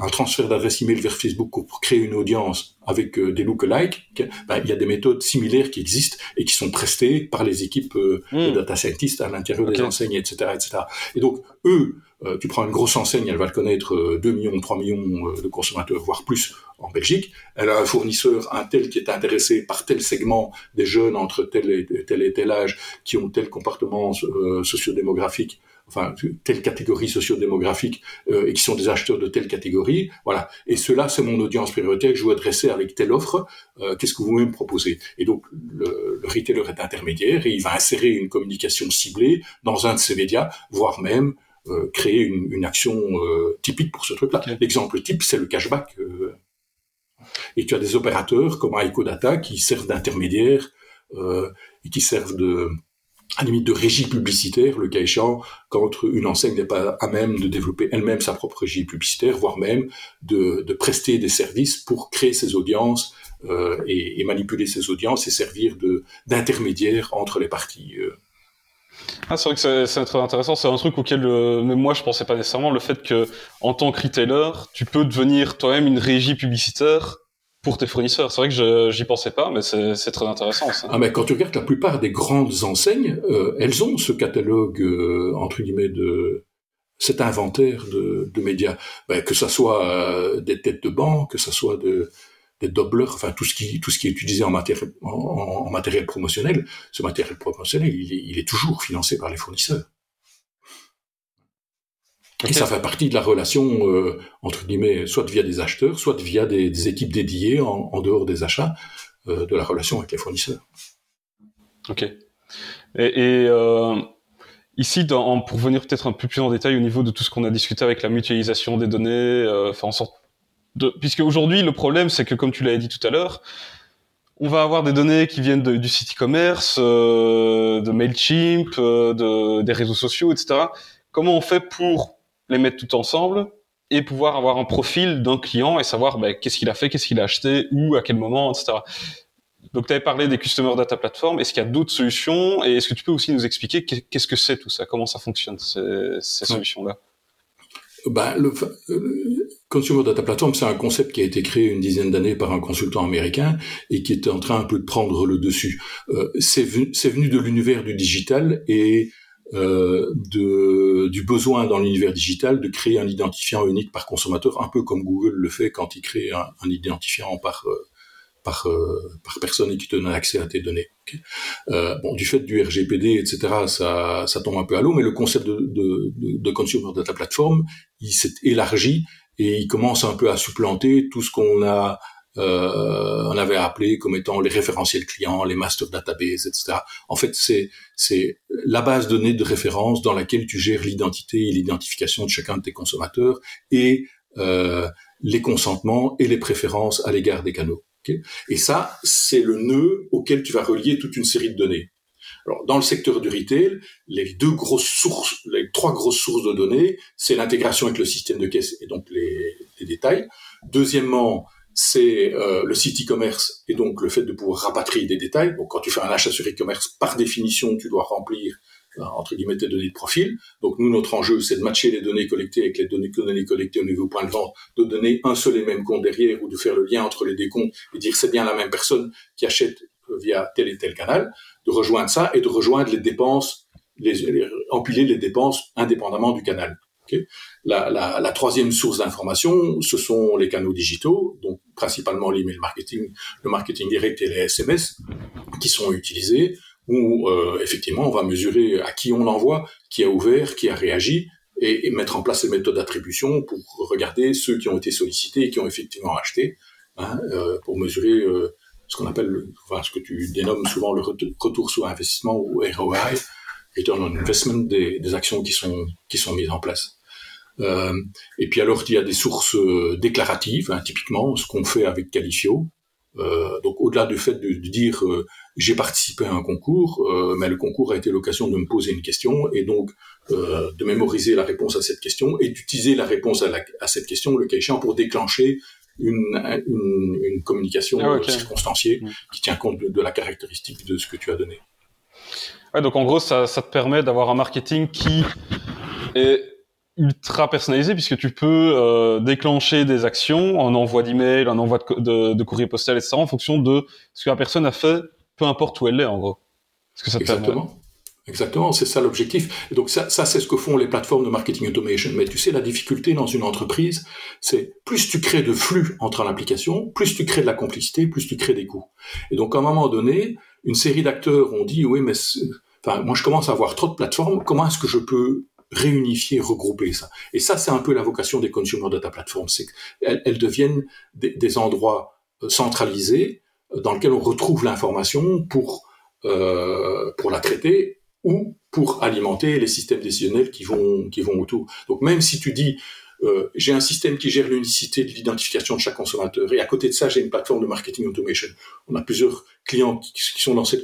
un transfert d'adresse email vers Facebook pour créer une audience avec euh, des lookalikes, ben, il y a des méthodes similaires qui existent et qui sont prestées par les équipes euh, de hmm. data scientists à l'intérieur des enseignes, etc., etc. Et donc, eux, euh, tu prends une grosse enseigne, elle va le connaître 2 millions, 3 millions de consommateurs, voire plus en Belgique. Elle a un fournisseur, un tel qui est intéressé par tel segment des jeunes entre tel et tel, et tel âge, qui ont tel comportement sociodémographique enfin telle catégorie sociodémographique euh, et qui sont des acheteurs de telle catégorie, voilà. Et cela, c'est mon audience prioritaire que je veux adresser avec telle offre. Euh, Qu'est-ce que vous me proposez? Et donc le, le, retailer est intermédiaire et il va insérer une communication ciblée dans un de ses médias, voire même euh, créer une, une action euh, typique pour ce truc-là. L'exemple type, c'est le cashback. Euh. et tu as des opérateurs comme Data qui servent d'intermédiaire et qui servent de à limite de régie publicitaire, le cas échéant, quand une enseigne n'est pas à même de développer elle-même sa propre régie publicitaire, voire même de, de prester des services pour créer ses audiences euh, et, et, manipuler ses audiences et servir d'intermédiaire entre les parties. Euh. Ah, c'est vrai que c'est très intéressant. C'est un truc auquel euh, même moi je pensais pas nécessairement. Le fait que en tant que retailer, tu peux devenir toi-même une régie publicitaire pour tes fournisseurs. C'est vrai que j'y pensais pas, mais c'est très intéressant. Ça. Ah mais quand tu regardes la plupart des grandes enseignes, euh, elles ont ce catalogue euh, entre guillemets de cet inventaire de, de médias, ben, que ça soit euh, des têtes de banque, que ça soit de, des doublers, enfin tout ce qui tout ce qui est utilisé en matériel en, en matériel promotionnel. Ce matériel promotionnel, il il est toujours financé par les fournisseurs. Et ça fait partie de la relation, euh, entre guillemets, soit via des acheteurs, soit via des, équipes dédiées en, dehors des achats, euh, de la relation avec les fournisseurs. Ok. Et, et euh, ici, dans, pour venir peut-être un peu plus en détail au niveau de tout ce qu'on a discuté avec la mutualisation des données, euh, faire en sorte de... Puisque aujourd'hui, le problème, c'est que, comme tu l'avais dit tout à l'heure, on va avoir des données qui viennent du site e-commerce, euh, de Mailchimp, euh, de, des réseaux sociaux, etc. Comment on fait pour les mettre tout ensemble et pouvoir avoir un profil d'un client et savoir ben, qu'est-ce qu'il a fait, qu'est-ce qu'il a acheté, où, à quel moment, etc. Donc, tu avais parlé des Customer Data Platform. Est-ce qu'il y a d'autres solutions Et est-ce que tu peux aussi nous expliquer qu'est-ce que c'est tout ça? Comment ça fonctionne, ces, ces solutions-là? Ben, le, Consumer Data Platform, c'est un concept qui a été créé une dizaine d'années par un consultant américain et qui est en train un peu de prendre le dessus. Euh, c'est venu, venu, de l'univers du digital et euh, de, du besoin dans l'univers digital de créer un identifiant unique par consommateur, un peu comme Google le fait quand il crée un, un identifiant par euh, par, euh, par personne et qui te donne accès à tes données. Euh, bon, du fait du RGPD, etc., ça, ça tombe un peu à l'eau, mais le concept de, de, de, de Consumer Data Platform, il s'est élargi et il commence un peu à supplanter tout ce qu'on a euh, on avait appelé comme étant les référentiels clients, les master databases, etc. En fait, c'est c'est la base de données de référence dans laquelle tu gères l'identité et l'identification de chacun de tes consommateurs et euh, les consentements et les préférences à l'égard des canaux. et ça, c'est le nœud auquel tu vas relier toute une série de données. Alors, dans le secteur du retail, les deux grosses sources, les trois grosses sources de données, c'est l'intégration avec le système de caisse et donc les, les détails. Deuxièmement, c'est euh, le site e-commerce et donc le fait de pouvoir rapatrier des détails. Donc quand tu fais un achat sur e-commerce, par définition, tu dois remplir euh, entre guillemets tes données de profil. Donc nous, notre enjeu, c'est de matcher les données collectées avec les données, collectées au niveau point de vente, de donner un seul et même compte derrière ou de faire le lien entre les décomptes et dire c'est bien la même personne qui achète euh, via tel et tel canal, de rejoindre ça et de rejoindre les dépenses, empiler les dépenses indépendamment du canal. La, troisième source d'information, ce sont les canaux digitaux, donc principalement l'email marketing, le marketing direct et les SMS qui sont utilisés, où euh, effectivement on va mesurer à qui on l'envoie, qui a ouvert, qui a réagi, et, et mettre en place les méthodes d'attribution pour regarder ceux qui ont été sollicités et qui ont effectivement acheté, hein, euh, pour mesurer euh, ce qu'on appelle, enfin, ce que tu dénommes souvent le retour sur investissement ou ROI, Return on Investment des, des actions qui sont qui sont mises en place. Euh, et puis alors, il y a des sources euh, déclaratives, hein, typiquement ce qu'on fait avec Qualifio. Euh, donc au-delà du fait de, dire j'ai participé à un concours, mais le concours a été l'occasion de me poser une question et donc de mémoriser la réponse à cette question et d'utiliser la réponse à, cette question, le cas échéant, pour déclencher une, une, communication ah, circonstanciée mm. qui tient compte de, la caractéristique de ce que tu as donné. Ouais, donc en gros, ça, ça te permet d'avoir un marketing qui est ultra personnalisé puisque tu peux euh, déclencher des actions, un envoi d'email, un envoi de, courrier postal, etc. en fonction de ce que la personne a fait, peu importe où elle est en gros. Exactement. Exactement, c'est ça l'objectif. Et donc ça, ça c'est ce que font les plateformes de marketing automation. Mais tu sais, la difficulté dans une entreprise, c'est plus tu crées de flux entre l'application, plus tu crées de la complicité, plus tu crées des coûts. Et donc à un moment donné, une série d'acteurs ont dit oui, mais enfin moi je commence à avoir trop de plateformes. Comment est-ce que je peux réunifier, regrouper ça. Et ça, c'est un peu la vocation des consumer data platforms, c'est qu'elles elles deviennent des, endroits euh, centralisés euh, dans lesquels on retrouve l'information pour euh, pour la traiter ou pour alimenter les systèmes décisionnels qui vont qui vont autour. Donc même si tu dis euh, j'ai un système qui gère l'unicité de l'identification de chaque consommateur et à côté de ça j'ai une plateforme de marketing automation. On a plusieurs clients qui, qui sont dans cette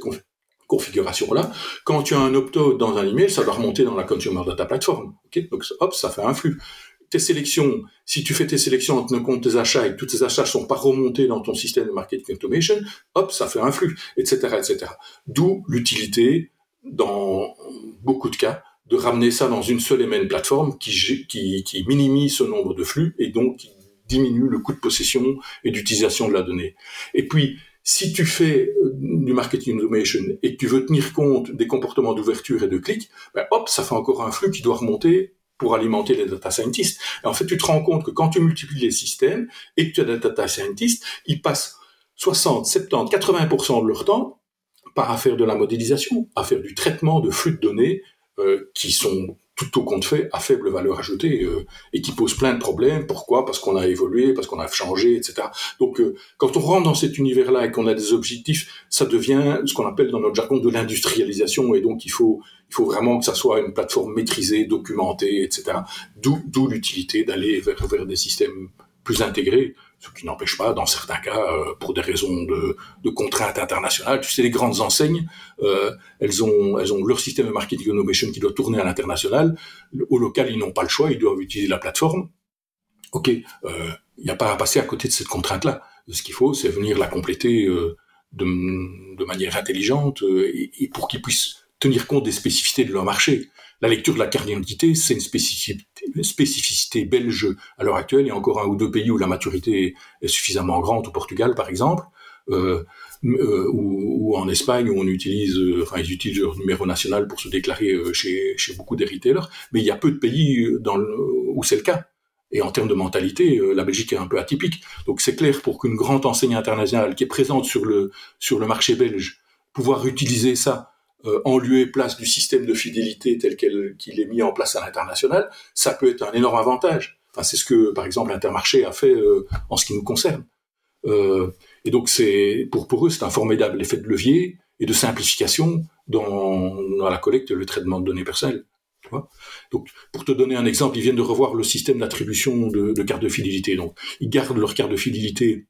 configuration-là. Quand tu as un opt-out dans un email, ça va remonter dans la Consumer Data Platform. Donc, hop, ça fait un flux. Tes sélections, si tu fais tes sélections en tenant compte tes achats et que tous tes achats sont pas remontés dans ton système de marketing automation, hop, ça fait un flux, etc., etc. D'où l'utilité, dans beaucoup de cas, de ramener ça dans une seule et même plateforme qui, qui, qui minimise ce nombre de flux et donc qui diminue le coût de possession et d'utilisation de la donnée. Et puis, si tu fais euh, du marketing automation et que tu veux tenir compte des comportements d'ouverture et de clic, ben hop, ça fait encore un flux qui doit remonter pour alimenter les data scientists. Et en fait, tu te rends compte que quand tu multiplies les systèmes et que tu as des data scientists, ils passent 60, 70, 80% de leur temps par à faire de la modélisation, à faire du traitement de flux de données euh, qui sont tout au compte fait à faible valeur ajoutée euh, et qui pose plein de problèmes. Pourquoi? Parce qu'on a évolué, parce qu'on a changé, etc. Donc, euh, quand on rentre dans cet univers-là et qu'on a des objectifs, ça devient ce qu'on appelle dans notre jargon de l'industrialisation. Et donc, il faut, il faut vraiment que ça soit une plateforme maîtrisée, documentée, etc. D'où l'utilité d'aller vers, vers des systèmes plus intégrés ce qui n'empêche pas, dans certains cas, euh, pour des raisons de, de, contraintes internationales, tu sais, les grandes enseignes, euh, elles ont elles ont leur système de marketing innovation qui doit tourner à l'international. Au local, ils n'ont pas le choix, ils doivent utiliser la plateforme. Ok, il euh, n'y a pas à passer à côté de cette contrainte-là. Ce qu'il faut, c'est venir la compléter de, de, manière intelligente et, et pour qu'ils puissent tenir compte des spécificités de leur marché. La lecture de la carte d'identité, c'est une spécificité, belge à l'heure actuelle. Il y a encore un ou deux pays où la maturité est suffisamment grande, au Portugal par exemple, euh, euh, ou, en Espagne où on utilise, euh, ils utilisent leur numéro national pour se déclarer chez, beaucoup des retailers. Mais il y a peu de pays où c'est le cas. Et en termes de mentalité, la Belgique est un peu atypique. Donc c'est clair pour qu'une grande enseigne internationale qui est présente sur le sur le marché belge, pouvoir utiliser ça euh, en lieu et place du système de fidélité tel qu'il est mis en place à l'international, ça peut être un énorme avantage. Enfin, c'est ce que, par exemple, Intermarché a fait euh, en ce qui nous concerne. Euh, et donc, c'est pour pour eux, c'est un formidable effet de levier et de simplification dans, dans la collecte et le traitement de données personnelles. Tu vois donc, pour te donner un exemple, ils viennent de revoir le système d'attribution de, de cartes de fidélité. Donc, ils gardent leur carte de fidélité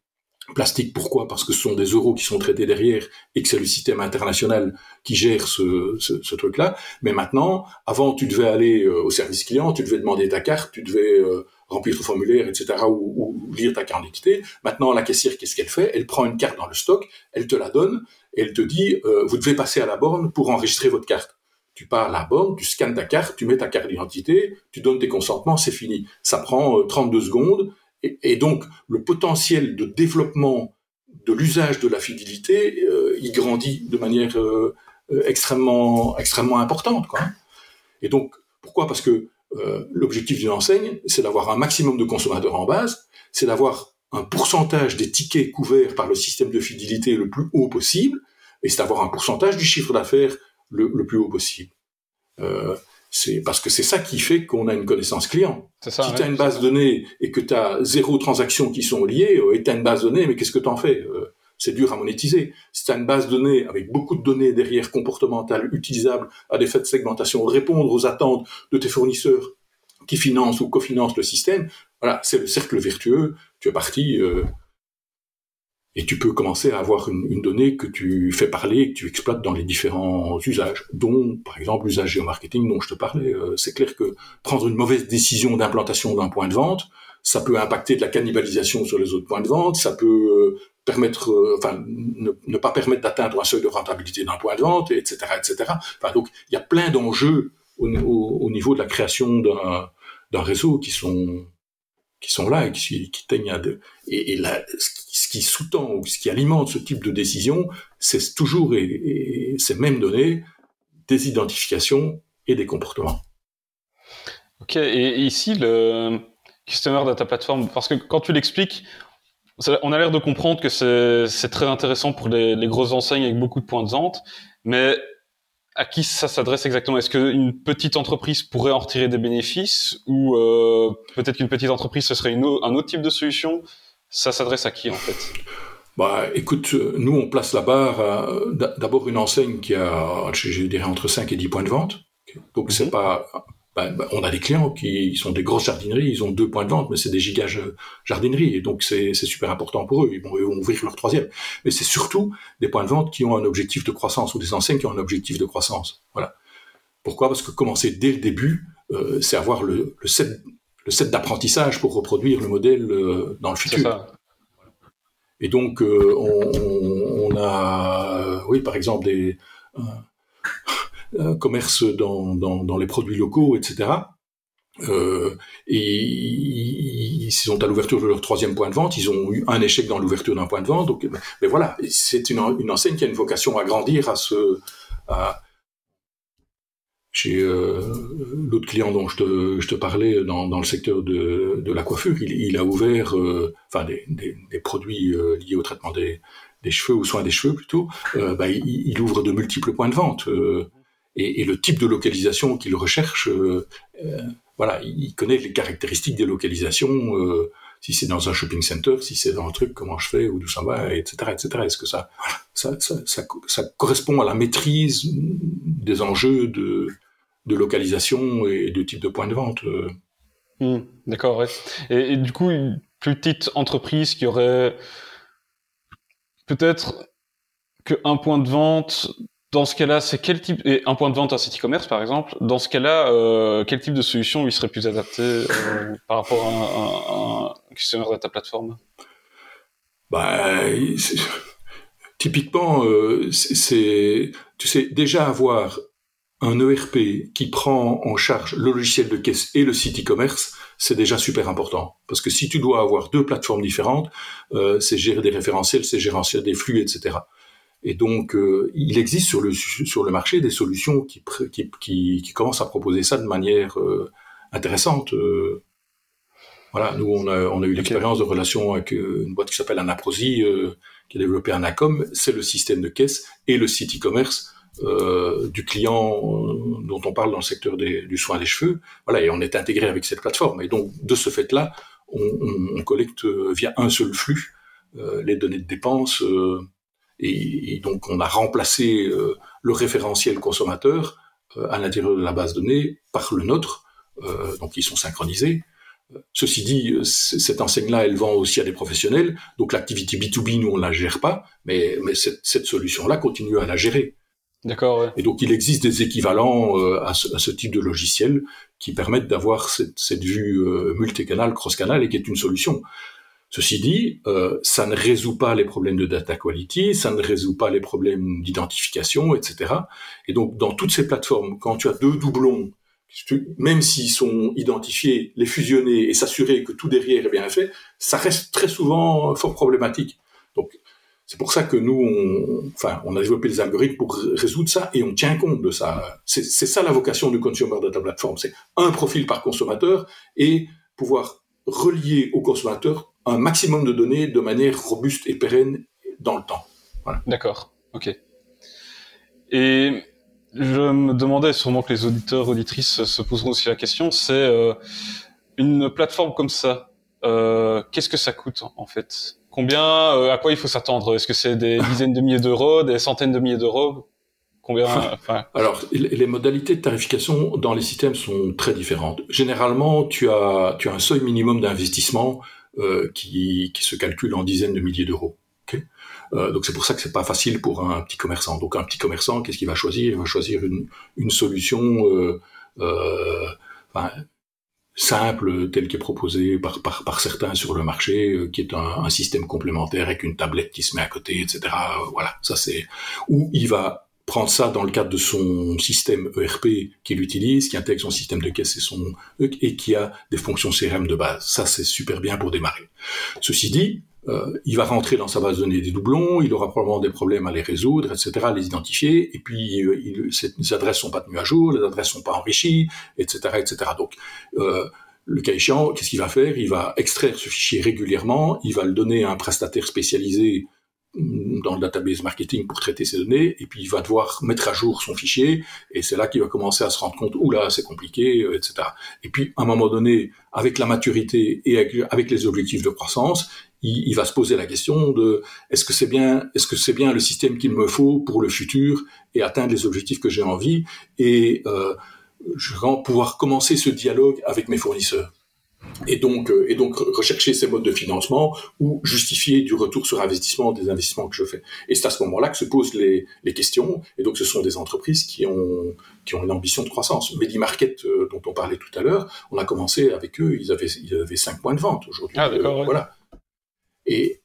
Plastique, pourquoi? Parce que ce sont des euros qui sont traités derrière et que c'est le système international qui gère ce, ce, truc-là. Mais maintenant, avant, tu devais aller euh, au service client, tu devais demander ta carte, tu devais euh, remplir ton formulaire, etc., ou, lire ta carte d'identité. Maintenant, la caissière, qu'est-ce qu'elle fait? Elle prend une carte dans le stock, elle te la donne, et elle te dit, euh, vous devez passer à la borne pour enregistrer votre carte. Tu pars à la borne, tu scannes ta carte, tu mets ta carte d'identité, tu donnes tes consentements, c'est fini. Ça prend 32 secondes, et, donc, le potentiel de développement de l'usage de la fidélité, euh, il grandit de manière euh, euh, extrêmement, extrêmement importante. Et donc, pourquoi? Parce que l'objectif d'une enseigne, c'est d'avoir un maximum de consommateurs en base, c'est d'avoir un pourcentage des tickets couverts par le système de fidélité le plus haut possible, et c'est d'avoir un pourcentage du chiffre d'affaires le, plus haut possible. C'est parce que c'est ça qui fait qu'on a une connaissance client. Ça, si tu as une base de données et que tu as zéro transaction qui sont liées, euh, et tu as une base de données, mais qu'est-ce que tu en fais euh, C'est dur à monétiser. Si tu as une base de données avec beaucoup de données derrière comportementales utilisables à des faits de segmentation, répondre aux attentes de tes fournisseurs qui financent ou cofinancent le système, voilà, c'est le cercle vertueux, tu es parti. Euh, et tu peux commencer à avoir une, une, donnée que tu fais parler et que tu exploites dans les différents usages, dont par exemple l'usage géomarketing dont je te parlais. Euh, c'est clair que prendre une mauvaise décision d'implantation d'un point de vente, ça peut impacter de la cannibalisation sur les autres points de vente, ça peut euh, permettre, euh, enfin, ne, pas permettre d'atteindre un seuil de rentabilité d'un point de vente, etc., etc. Enfin, donc, il y a plein d'enjeux au, au, niveau de la création d'un réseau qui sont qui sont là et qui, qui teignent à deux. Et, et ce qui sous-tend ou ce qui alimente ce type de décision, c'est toujours et, ces mêmes données, des identifications et des comportements. Ok, et ici, le Customer Data Platform, parce que quand tu l'expliques, on a l'air de comprendre que c'est très intéressant pour les, les, grosses enseignes avec beaucoup de points de vente, mais à qui ça s'adresse exactement? Est-ce qu'une petite entreprise pourrait en retirer des bénéfices ou euh, peut-être qu'une petite entreprise ce serait une un autre type de solution? Ça s'adresse à qui en fait? Bah, écoute, nous on place la barre d'abord une enseigne qui a, je dirais entre 5 et 10 points de vente. Donc c'est mhm. pas bah, bah, on a des clients qui sont des grosses jardineries, ils ont deux points de vente, mais c'est des gigas jardineries, et donc c'est super important pour eux. Ils vont, ouvrir leur troisième. Mais c'est surtout des points de vente qui ont un objectif de croissance ou des enseignes qui ont un objectif de croissance. Voilà. Pourquoi? Parce que commencer dès le début, euh, c'est avoir le, le set, le set d'apprentissage pour reproduire le modèle euh, dans le futur. Ça. Et donc euh, on, on, a, oui, par exemple des commerce dans, dans, les produits locaux, etc. Euh, et ils sont à l'ouverture de leur troisième point de vente. Ils ont eu un échec dans l'ouverture d'un point de vente. Donc, mais voilà, c'est une, une, enseigne qui a une vocation à grandir, à se, chez euh, l'autre client dont je te, je te parlais dans, dans, le secteur de, de la coiffure, il, il a ouvert, euh, enfin des, des, produits euh, liés au traitement des, des, cheveux ou soins des cheveux plutôt. Bah, il, ouvre de multiples points de vente et, le type de localisation qu'il recherche, euh, euh, voilà, il connaît les caractéristiques des localisations. Euh, si c'est dans un shopping center, si c'est dans un truc, comment je fais, ou d'où ça va, etc., etc. Est-ce que ça, ça, ça, ça, correspond à la maîtrise des enjeux de, de localisation et de type de point de vente mmh, D'accord. Et, et, du coup, une petite entreprise qui aurait peut-être qu'un point de vente dans ce cas-là, c'est quel type et un point de vente, un site e-commerce par exemple. Dans ce cas-là, euh, quel type de solution lui serait plus adapté euh, par rapport à un, un, customer data platform Bah, typiquement, euh, c'est, tu sais, déjà avoir un ERP qui prend en charge le logiciel de caisse et le site e-commerce, c'est déjà super important. Parce que si tu dois avoir deux plateformes différentes, c'est gérer des référentiels, c'est gérer des flux, etc. Et donc, euh, il existe sur le, sur le marché des solutions qui, qui, qui, qui commencent à proposer ça de manière euh, intéressante. Euh. voilà, nous, on a, on a eu l'expérience de relation avec une boîte qui s'appelle Anaprosi, qui a développé Anacom. C'est le système de caisse et le site e-commerce du client dont on parle dans le secteur des, du soin des cheveux. Voilà, et on est intégré avec cette plateforme. Et donc, de ce fait-là, on, on, on, collecte via un seul flux les données de dépenses et, et, donc on a remplacé euh, le référentiel consommateur euh, à l'intérieur de la base de données par le nôtre, euh, donc ils sont synchronisés. Ceci dit, cette enseigne-là, elle vend aussi à des professionnels, donc l'activité B2B, nous, on la gère pas, mais, mais cette, cette solution-là continue à la gérer. D'accord. Ouais. Et donc, il existe des équivalents euh, à, ce, à, ce, type de logiciel qui permettent d'avoir cette, cette, vue euh, multicanal, cross-canal, et qui est une solution. Ceci dit, euh, ça ne résout pas les problèmes de data quality, ça ne résout pas les problèmes d'identification, etc. Et donc, dans toutes ces plateformes, quand tu as deux doublons, même s'ils sont identifiés, les fusionner et s'assurer que tout derrière est bien fait, ça reste très souvent fort problématique. Donc, c'est pour ça que nous, on, enfin, on a développé les algorithmes pour résoudre ça et on tient compte de ça. C'est ça la vocation du Consumer Data Platform. C'est un profil par consommateur et pouvoir relier au consommateur un maximum de données de manière robuste et pérenne dans le temps. Voilà. D'accord, ok. Et je me demandais, sûrement que les auditeurs, auditrices se poseront aussi la question, c'est euh, une plateforme comme ça, euh, qu'est-ce que ça coûte en fait? Combien, euh, à quoi il faut s'attendre? Est-ce que c'est des dizaines de milliers d'euros, des centaines de milliers d'euros? Combien enfin... Alors, les modalités de tarification dans les systèmes sont très différentes. Généralement, tu as, tu as un seuil minimum d'investissement qui, qui, se calcule en dizaines de milliers d'euros. Okay Euh, donc c'est pour ça que c'est pas facile pour un petit commerçant. Donc un petit commerçant, qu'est-ce qu'il va choisir? Il va choisir une, une solution euh, euh, enfin, simple telle qu'est proposée par, par, par, certains sur le marché, euh, qui est un, un, système complémentaire avec une tablette qui se met à côté, etc. voilà, ça c'est où il va prendre ça dans le cadre de son système ERP qu'il utilise, qui intègre son système de caisse et son et qui a des fonctions CRM de base. Ça, c'est super bien pour démarrer. Ceci dit, euh, il va rentrer dans sa base de données des doublons, il aura probablement des problèmes à les résoudre, etc., à les identifier, et puis euh, il, ces adresses sont pas tenues à jour, les adresses sont pas enrichies, etc., etc. Donc, euh, le cas échéant, qu'est-ce qu'il va faire? Il va extraire ce fichier régulièrement, il va le donner à un prestataire spécialisé dans le database marketing pour traiter ces données, et puis il va devoir mettre à jour son fichier, et c'est là qu'il va commencer à se rendre compte, oula, c'est compliqué, euh, etc. Et puis, à un moment donné, avec la maturité et avec, les objectifs de croissance, il, va se poser la question de est-ce que c'est bien, est-ce que c'est bien le système qu'il me faut pour le futur et atteindre les objectifs que j'ai envie, et euh, je vais pouvoir commencer ce dialogue avec mes fournisseurs et donc, euh, et donc rechercher ces modes de financement ou justifier du retour sur investissement des investissements que je fais. Et c'est à ce moment-là que se posent les, les, questions. Et donc, ce sont des entreprises qui ont, qui ont une ambition de croissance. MediMarket, euh, dont on parlait tout à l'heure, on a commencé avec eux, ils avaient, ils avaient 5 points de vente aujourd'hui. Ah, d'accord. Euh, Voilà. Et,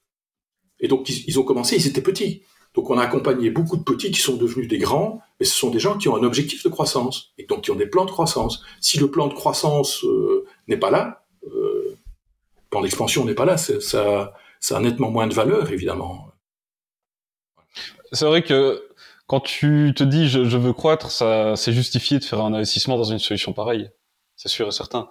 et donc, ils, ils, ont commencé, ils étaient petits. Donc, on a accompagné beaucoup de petits qui sont devenus des grands, mais ce sont des gens qui ont un objectif de croissance et donc qui ont des plans de croissance. Si le plan de croissance euh, n'est pas là, plan d'expansion n'est pas là, ça, ça a nettement moins de valeur, évidemment. C'est vrai que quand tu te dis je, je veux croître, ça c'est justifié de faire un investissement dans une solution pareille. C'est sûr et certain.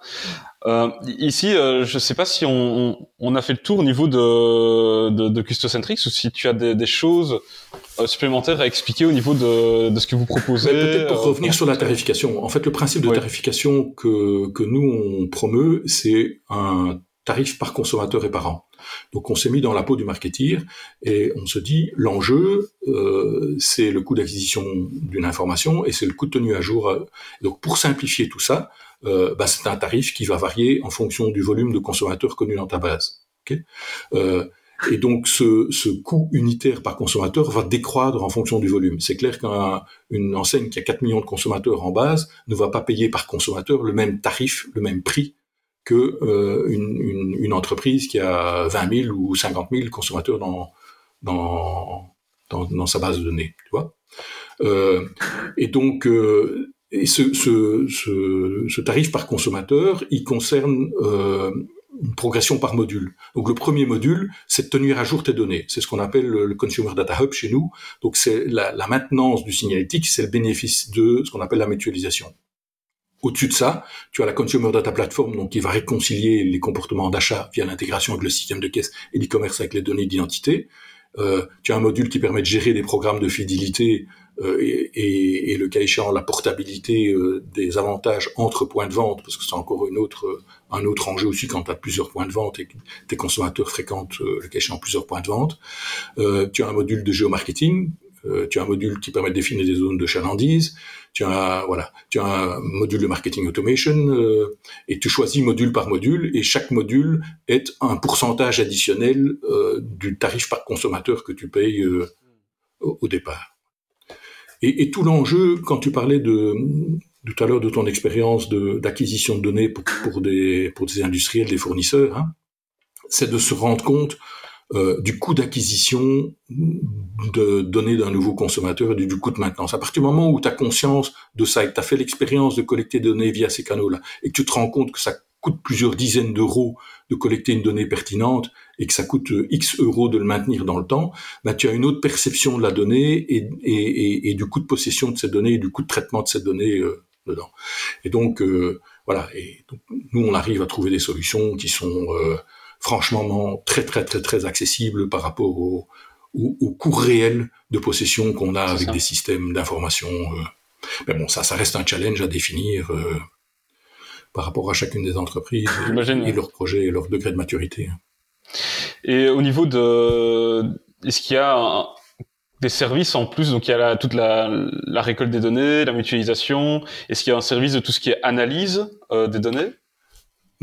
Euh, ici, euh, je ne sais pas si on, on, a fait le tour au niveau de, de, de Custocentrix ou si tu as des, des choses euh, supplémentaires à expliquer au niveau de, de ce que vous proposez. Peut-être pour revenir sur la tarification. En fait, le principe de tarification que, que nous on promeut, c'est un tarif par consommateur et par an. Donc on s'est mis dans la peau du marketeer et on se dit l'enjeu euh, c'est le coût d'acquisition d'une information et c'est le coût de tenue à jour. Donc pour simplifier tout ça, euh, bah, c'est un tarif qui va varier en fonction du volume de consommateurs connus dans ta base. Okay euh, et donc ce, ce, coût unitaire par consommateur va décroître en fonction du volume. C'est clair qu'une enseigne qui a 4 millions de consommateurs en base ne va pas payer par consommateur le même tarif, le même prix que euh, une, entreprise qui a 20 000 ou 50 000 consommateurs dans, dans, dans, sa base de données. Tu vois euh, et donc, euh, ce, ce, tarif par consommateur, il concerne une progression par module. Donc le premier module, c'est de tenir à jour tes données. C'est ce qu'on appelle le, Consumer Data Hub chez nous. Donc c'est la, la, maintenance du signalétique, c'est le bénéfice de ce qu'on appelle la mutualisation. Au-dessus de ça, tu as la Consumer Data Platform, donc qui va réconcilier les comportements d'achat via l'intégration avec le système de caisse et l'e-commerce avec les données d'identité. Euh, tu as un module qui permet de gérer des programmes de fidélité euh, et, et, le cas échéant la portabilité euh, des avantages entre points de vente, parce que c'est encore une autre, un autre enjeu aussi quand tu as plusieurs points de vente et que tes consommateurs fréquentent le cas échéant plusieurs points de vente. tu as un module de géomarketing euh, tu as un module qui permet de définir des zones de chalandise, tu as voilà, tu as un module de marketing automation euh, et tu choisis module par module et chaque module est un pourcentage additionnel euh, du tarif par consommateur que tu payes au, au, départ. Et, et tout l'enjeu, quand tu parlais de tout à l'heure de ton expérience d'acquisition de, données pour, pour, des pour des industriels, des fournisseurs, hein, c'est de se rendre compte euh, du coût d'acquisition de données d'un nouveau consommateur et du, coût de maintenance. À partir du moment où tu as conscience de ça et que tu as fait l'expérience de collecter des données via ces canaux-là et que tu te rends compte que ça coûte plusieurs dizaines d'euros de collecter une donnée pertinente et que ça coûte euh, X euros de le maintenir dans le temps, bah, tu as une autre perception de la donnée et, du coût de possession de cette donnée et du coût de traitement de cette donnée euh, dedans. Et donc, euh, voilà, et donc, nous, on arrive à trouver des solutions qui sont franchement très très très très accessible par rapport au, au, au coût réel de possession qu'on a avec ça. des systèmes d'information. Euh. Mais bon, ça, ça reste un challenge à définir euh, par rapport à chacune des entreprises et, et leurs projets et leur degré de maturité. Et au niveau de, est-ce qu'il y a un, des services en plus? Donc il y a la, toute la, la, récolte des données, la mutualisation. Est-ce qu'il y a un service de tout ce qui est analyse euh, des données?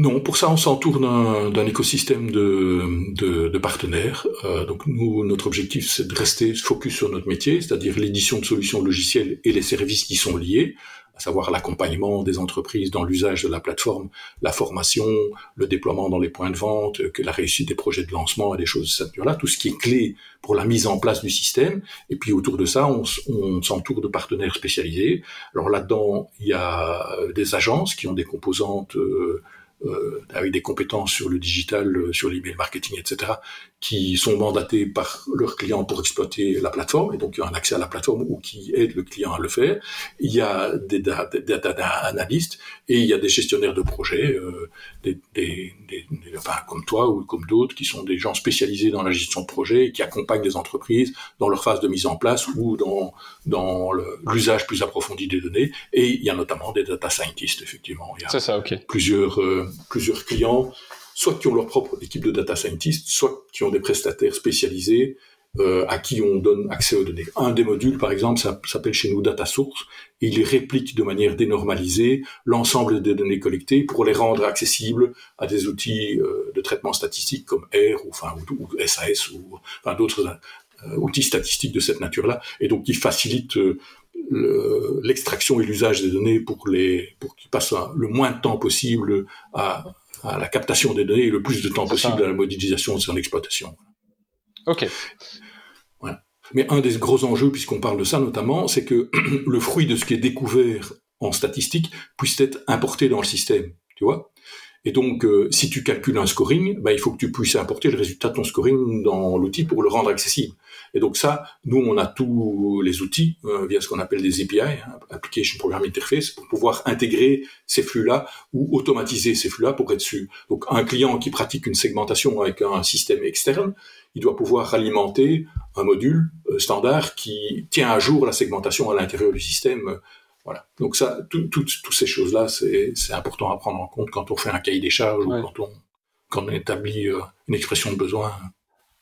Non, pour ça, on s'entoure d'un écosystème de, de, de partenaires. Euh, donc, nous, notre objectif, c'est de rester focus sur notre métier, c'est-à-dire l'édition de solutions logicielles et les services qui sont liés, à savoir l'accompagnement des entreprises dans l'usage de la plateforme, la formation, le déploiement dans les points de vente, que la réussite des projets de lancement et des choses de cette nature-là, tout ce qui est clé pour la mise en place du système. Et puis autour de ça, on, on s'entoure de partenaires spécialisés. Alors là-dedans, il y a des agences qui ont des composantes euh, euh, avec des compétences sur le digital, euh, sur l'email marketing, etc., qui sont mandatés par leurs clients pour exploiter la plateforme, et donc qui ont un accès à la plateforme ou qui aident le client à le faire. Il y a des data, analystes et il y a des gestionnaires de projets, euh, des, des, des, enfin, comme toi ou comme d'autres, qui sont des gens spécialisés dans la gestion de projets et qui accompagnent les entreprises dans leur phase de mise en place ou dans, dans l'usage plus approfondi des données. Et il y a notamment des data scientists, effectivement. C'est ça, ok. Plusieurs, euh, plusieurs clients soit qui ont leur propre équipe de data scientists, soit qui ont des prestataires spécialisés euh, à qui on donne accès aux données. Un des modules, par exemple, s'appelle chez nous Data Source, il réplique de manière dénormalisée l'ensemble des données collectées pour les rendre accessibles à des outils euh, de traitement statistique comme R ou, enfin, SAS ou enfin, d'autres euh, outils statistiques de cette nature-là, et donc qui facilitent l'extraction et l'usage des données pour les pour qu'ils passent le moins de temps possible à, à la captation des données et le plus de temps possible à la modélisation de son exploitation. Ok. Voilà. Mais un des gros enjeux, puisqu'on parle de ça notamment, c'est que le fruit de ce qui est découvert en statistique puisse être importé dans le système. Tu vois et donc, euh, si tu calcules un scoring, bah, il faut que tu puisses importer le résultat de ton scoring dans l'outil pour le rendre accessible. Et donc ça, nous, on a tous les outils euh, via ce qu'on appelle des API, hein, Application Program Interface, pour pouvoir intégrer ces flux-là ou automatiser ces flux-là pour être sûr. Donc un client qui pratique une segmentation avec un système externe, il doit pouvoir alimenter un module euh, standard qui tient à jour la segmentation à l'intérieur du système voilà. Donc ça, toutes ces choses-là, c'est important à prendre en compte quand on fait un cahier des charges ou quand on, quand on établit euh, une expression de besoin.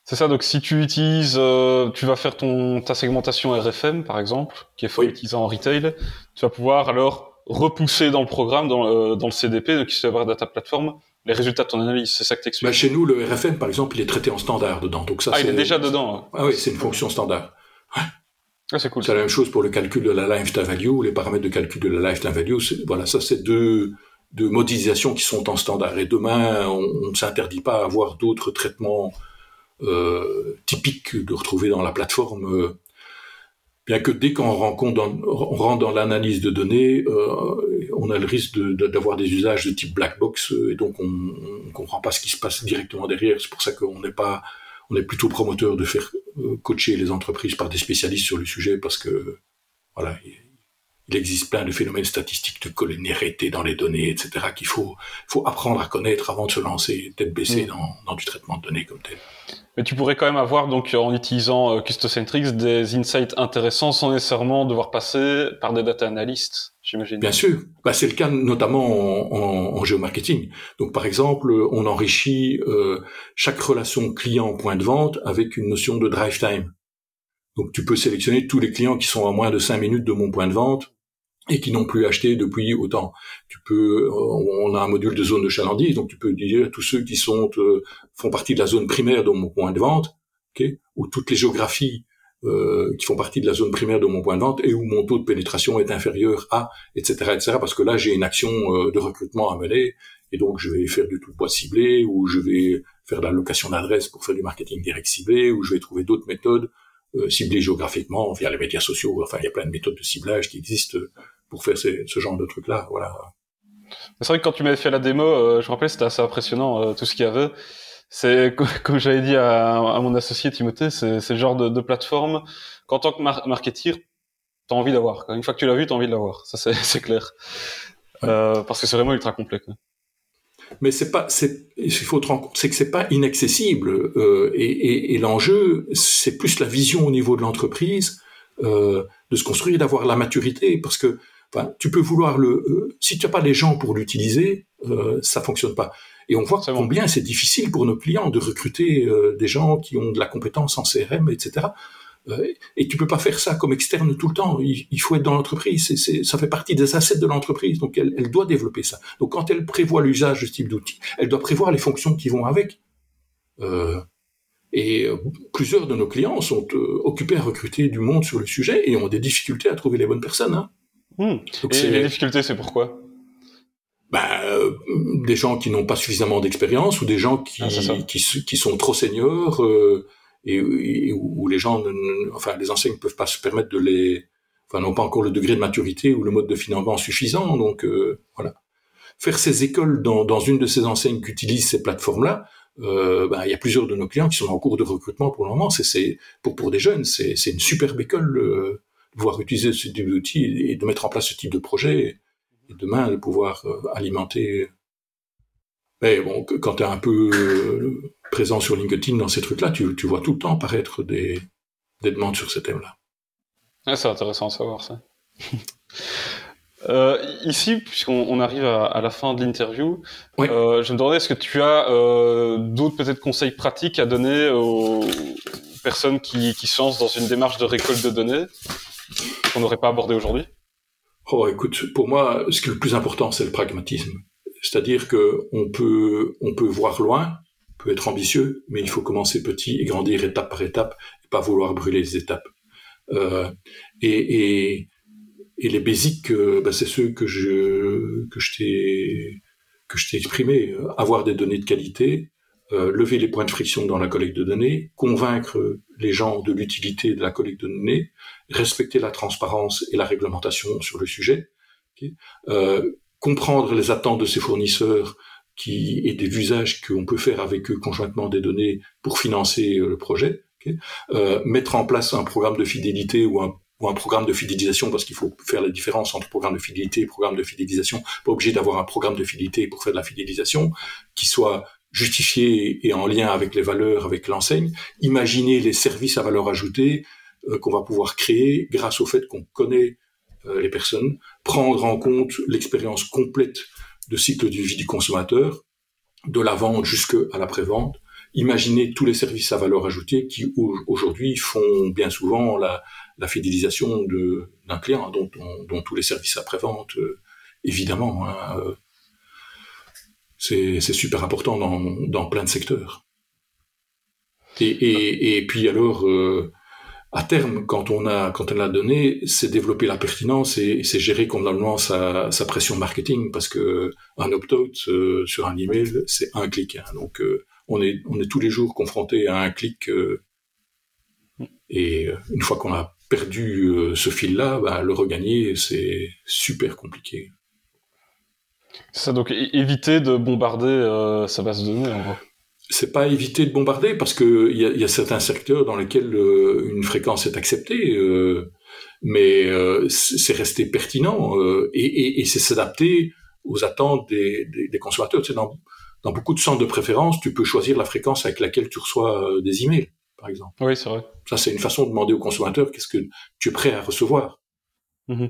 C'est ça. Donc si tu utilises, euh, tu vas faire ton ta segmentation RFM par exemple, qui est fait utilisant en retail, tu vas pouvoir alors repousser dans le programme, dans, le, dans le CDP, donc qui se avoir data platform, les résultats de ton analyse. C'est ça que tu bah, Chez nous, le RFM par exemple, il est traité en standard dedans. Donc ça, ah, il est déjà dedans. Ah oui, c'est une fonction standard. Ah, c'est cool. C'est la même chose pour le calcul de la lifetime value, les paramètres de calcul de la lifetime value. Voilà, ça c'est deux, deux modélisations qui sont en standard. Et demain, on ne s'interdit pas à avoir d'autres traitements euh, typiques de retrouver dans la plateforme. Euh, bien que dès qu'on rentre dans, on rentre dans l'analyse de données, euh, on a le risque d'avoir des usages de type black box et donc on ne comprend pas ce qui se passe directement derrière. C'est pour ça qu'on n'est pas on est plutôt promoteur de faire euh, coacher les entreprises par des spécialistes sur le sujet parce que voilà, il existe plein de phénomènes statistiques de collinéarité dans les données, etc. qu'il faut faut apprendre à connaître avant de se lancer tête baissée mm. dans, dans du traitement de données comme tel. Mais tu pourrais quand même avoir donc en utilisant euh, Custocentrics des insights intéressants sans nécessairement devoir passer par des data analysts. Bien sûr, bah, c'est le cas notamment en, en, géomarketing. Donc par exemple, on enrichit euh, chaque relation client point de vente avec une notion de drive time. Donc tu peux sélectionner tous les clients qui sont à moins de 5 minutes de mon point de vente et qui n'ont plus acheté depuis autant. Tu peux, on a un module de zone de chalandise, donc tu peux dire tous ceux qui sont euh, font partie de la zone primaire de mon point de vente, okay, ou toutes les géographies euh, qui font partie de la zone primaire de mon point de vente et où mon taux de pénétration est inférieur à, etc., etc. Parce que là, j'ai une action euh, de recrutement à mener et donc je vais faire du tout poids ciblé ou je vais faire de la location d'adresse pour faire du marketing direct ciblé ou je vais trouver d'autres méthodes euh, ciblées géographiquement via les médias sociaux. Enfin, il y a plein de méthodes de ciblage qui existent pour faire ce, ce genre de trucs-là. Voilà. C'est vrai que quand tu m'avais fait la démo, euh, je me rappelle, c'était assez impressionnant tout ce qu'il y avait c'est comme j'avais dit à, mon associé Timothée, c'est le genre de, plateforme qu'en tant que mar marketeur, t'as envie d'avoir. Une fois que tu l'as vu, t'as envie de l'avoir. Ça c'est clair. Euh, parce que c'est vraiment ultra complet. Quoi. Mais c'est pas, c'est, il faut te rendre compte, c'est que c'est pas inaccessible. Euh, et, et, et l'enjeu, c'est plus la vision au niveau de l'entreprise, euh, de se construire, d'avoir la maturité, parce que enfin, tu peux vouloir le, euh, si tu n'as pas les gens pour l'utiliser, euh, ça fonctionne pas. Et on voit combien c'est difficile pour nos clients de recruter euh, des gens qui ont de la compétence en CRM, etc. Euh, et tu peux pas faire ça comme externe tout le temps. Il, faut être dans l'entreprise. Ça fait partie des assets de l'entreprise. Donc elle, elle doit développer ça. Donc quand elle prévoit l'usage de ce type d'outils, elle doit prévoir les fonctions qui vont avec. Et plusieurs de nos clients sont occupés à recruter du monde sur le sujet et ont des difficultés à trouver les bonnes personnes. Hein. Hmm. et les difficultés, c'est pourquoi bah, euh, des gens qui n'ont pas suffisamment d'expérience ou des gens qui, ah, qui, qui, sont trop seniors euh, et, où les gens, enfin les enseignes ne peuvent pas se permettre de les, enfin n'ont pas encore le degré de maturité ou le mode de financement suffisant. Donc euh, voilà, faire ces écoles dans, dans une de ces enseignes qui utilisent ces plateformes-là, euh, bah, il y a plusieurs de nos clients qui sont en cours de recrutement pour le moment. C'est pour pour des jeunes, c'est une superbe école euh, pouvoir utiliser ce type d'outils et de mettre en place ce type de projet et demain de pouvoir euh, alimenter. Mais bon, quand tu es un peu euh, présent sur LinkedIn dans ces trucs-là, tu, tu, vois tout le temps apparaître des, des demandes sur ces thèmes-là. Ah, c'est intéressant à savoir ça. Euh, ici, puisqu'on arrive à, la fin de l'interview, euh, je me demandais est-ce que tu as euh, d'autres peut-être conseils pratiques à donner aux personnes qui, qui se lancent dans une démarche de récolte de données? Qu'on n'aurait pas abordé aujourd'hui Oh, écoute, pour moi, ce qui est le plus important, c'est le pragmatisme. C'est-à-dire que on peut, on peut voir loin, peut être ambitieux, mais il faut commencer petit et grandir étape par étape, et pas vouloir brûler les étapes. Euh, et, et, et, les basiques, euh, bah, c'est ceux que je que je t'ai que je t'ai exprimé. Avoir des données de qualité, euh, lever les points de friction dans la collecte de données, convaincre les gens de l'utilité de la collecte de données, respecter la transparence et la réglementation sur le sujet, euh, comprendre les attentes de ces fournisseurs qui et des usages qu'on peut faire avec eux conjointement des données pour financer euh, le projet, euh, mettre en place un programme de fidélité ou un ou un programme de fidélisation, parce qu'il faut faire la différence entre programme de fidélité et programme de fidélisation. Pas obligé d'avoir un programme de fidélité pour faire de la fidélisation qui soit justifié et en lien avec les valeurs, avec l'enseigne. Imaginer les services à valeur ajoutée euh, qu'on va pouvoir créer grâce au fait qu'on connaît euh, les personnes, prendre en compte l'expérience complète de cycle de vie du consommateur, de la vente jusqu'à l'après-vente, imaginer tous les services à valeur ajoutée qui aujourd'hui font bien souvent la, fidélisation d'un client, dont, dont, tous les services après-vente, euh, évidemment. Hein, c'est super important dans, plein de secteurs. Et, puis alors, euh, à terme, quand on a quand on a donné, c'est développer la pertinence et, c'est gérer complètement sa, pression marketing parce que un opt-out euh, sur un email, c'est un clic. Hein. donc euh, on est on est tous les jours confronté à un clic et une fois qu'on a perdu ce fil-là, bah, le regagner c'est super compliqué. Ça donc éviter de bombarder sa base de données en gros c'est pas éviter de bombarder parce que il y a, y a, certains secteurs dans lesquels euh, une fréquence est acceptée, euh, mais euh, c'est rester pertinent et, et, et c'est s'adapter aux attentes des, des, des consommateurs. Tu sais, dans, dans, beaucoup de centres de préférence, tu peux choisir la fréquence avec laquelle tu reçois des emails, par exemple. Oui, c'est vrai. Ça, c'est une façon de demander au consommateur qu'est-ce que tu es prêt à recevoir. Mmh.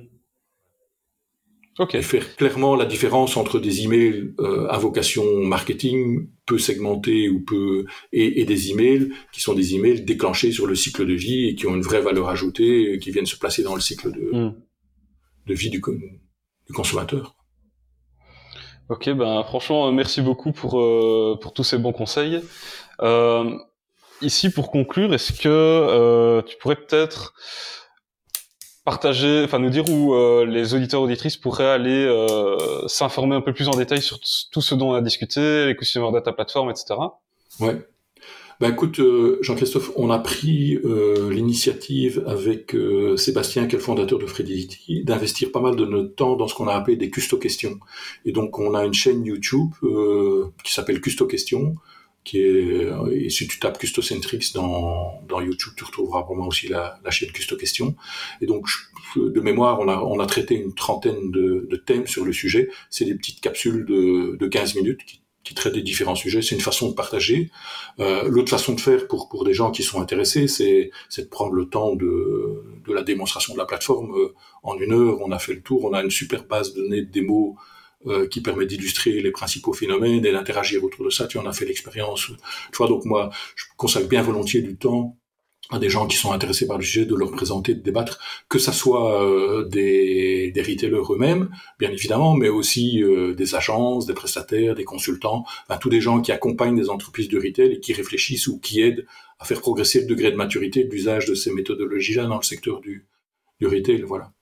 Okay. Et faire clairement la différence entre des emails euh, à vocation marketing, peu segmentés ou peu et, et, des emails qui sont des emails déclenchés sur le cycle de vie et qui ont une vraie valeur ajoutée, qui viennent se placer dans le cycle de, mm. de vie du, du, consommateur. Ok, ben franchement, merci beaucoup pour euh, pour tous ces bons conseils. Euh, ici, pour conclure, est-ce que euh, tu pourrais peut-être partager, enfin nous dire où euh, les auditeurs auditrices pourraient aller euh, s'informer un peu plus en détail sur tout ce dont on a discuté, les customer data platform, etc. Ouais. Ben écoute, euh, Jean-Christophe, on a pris l'initiative avec Sébastien, qui est le fondateur de Fredility, d'investir pas mal de notre temps dans ce qu'on a appelé des custo questions. Et donc on a une chaîne YouTube qui s'appelle Custo questions qui est, et si tu tapes Custocentrix dans, dans YouTube, tu retrouveras vraiment aussi la, la chaîne Custo Questions. Et donc, de mémoire, on a, on a traité une trentaine de, de thèmes sur le sujet. C'est des petites capsules de, de 15 minutes qui, qui traitent des différents sujets. C'est une façon de partager. Euh, L'autre façon de faire pour, pour des gens qui sont intéressés, c'est de prendre le temps de, de la démonstration de la plateforme. En une heure, on a fait le tour. On a une super base de données de démos euh, qui permet d'illustrer les principaux phénomènes et d'interagir autour de ça. Tu en as fait l'expérience. Tu vois, donc moi, je consacre bien volontiers du temps à des gens qui sont intéressés par le sujet, de leur présenter, de débattre, que ça soit euh, des, des retailers eux-mêmes, bien évidemment, mais aussi euh, des agences, des prestataires, des consultants, enfin, tous des gens qui accompagnent des entreprises de retail et qui réfléchissent ou qui aident à faire progresser le degré de maturité de l'usage de ces méthodologies-là dans le secteur du, du retail. Voilà.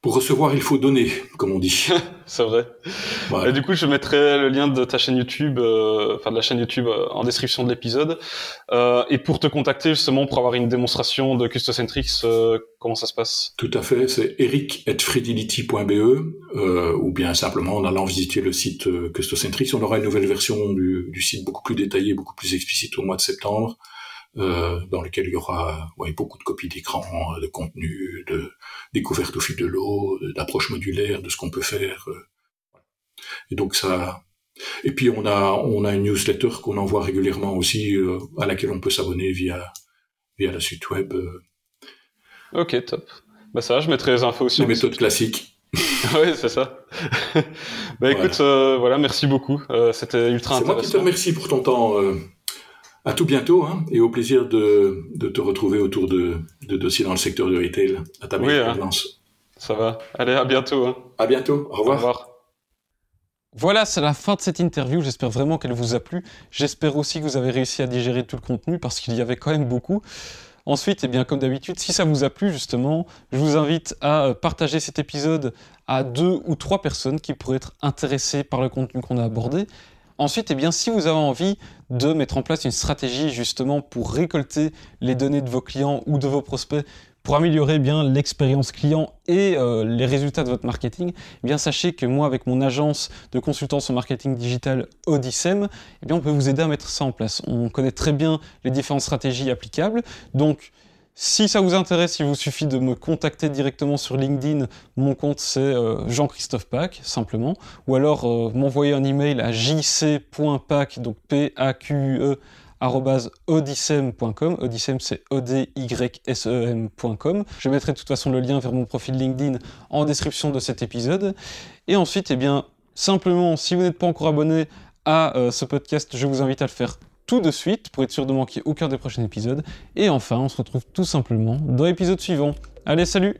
Pour recevoir, il faut donner, comme on dit. c'est vrai. Et du coup, je mettrai le lien de ta chaîne YouTube, euh, enfin de la chaîne YouTube euh, en description de l'épisode. Euh, et pour te contacter justement pour avoir une démonstration de Custocentrix, euh, comment ça se passe? Tout à fait, c'est eric@freedility.be euh, ou bien simplement en allant visiter le site Custocentrix. On aura une nouvelle version du, du site beaucoup plus détaillée, beaucoup plus explicite au mois de septembre. Euh, dans lequel il y aura ouais, beaucoup de copies d'écran, de contenu, de découverte au fil de l'eau, d'approche modulaire de ce qu'on peut faire. Euh. Et donc ça. Et puis on a on a une newsletter qu'on envoie régulièrement aussi, euh, à laquelle on peut s'abonner via via la suite web. Ok, top. Bah ça, je mettrai les infos aussi. Les méthodes classiques. oui, c'est ça. bah écoute, voilà. merci beaucoup. C'était ultra intéressant. C'est moi qui te remercie pour ton temps. À tout bientôt hein, et au plaisir de, de, te retrouver autour de, de dossiers dans le secteur du retail à ta oui, hein. Ça va. Allez, à bientôt. Hein. À bientôt. Au revoir. Au revoir. Voilà, c'est la fin de cette interview. J'espère vraiment qu'elle vous a plu. J'espère aussi que vous avez réussi à digérer tout le contenu parce qu'il y avait quand même beaucoup. Ensuite, eh bien, comme d'habitude, si ça vous a plu, justement, je vous invite à euh, partager cet épisode à deux ou trois personnes qui pourraient être intéressées par le contenu qu'on a abordé. Ensuite, eh si vous avez envie de mettre en place une stratégie justement pour récolter les données de vos clients ou de vos prospects pour améliorer eh bien l'expérience client et euh, les résultats de votre marketing, eh sachez que moi avec mon agence de consultance en marketing digital Odyssem, on peut vous aider à mettre ça en place. On connaît très bien les différentes stratégies applicables, donc si ça vous intéresse, il vous suffit de me contacter directement sur LinkedIn. Mon compte c'est euh, Jean-Christophe Pack, simplement. Ou alors euh, m'envoyer un email à jc.pack, donc P-A-Q-E, odyssem.com. Odyssem, c'est O-D-Y-S-E-M.com. Je mettrai de toute façon le lien vers mon profil LinkedIn en description de cet épisode. Et ensuite, eh bien, simplement, si vous n'êtes pas encore abonné à euh, ce podcast, je vous invite à le faire tout de suite pour être sûr de manquer aucun des prochains épisodes. Et enfin, on se retrouve tout simplement dans l'épisode suivant. Allez, salut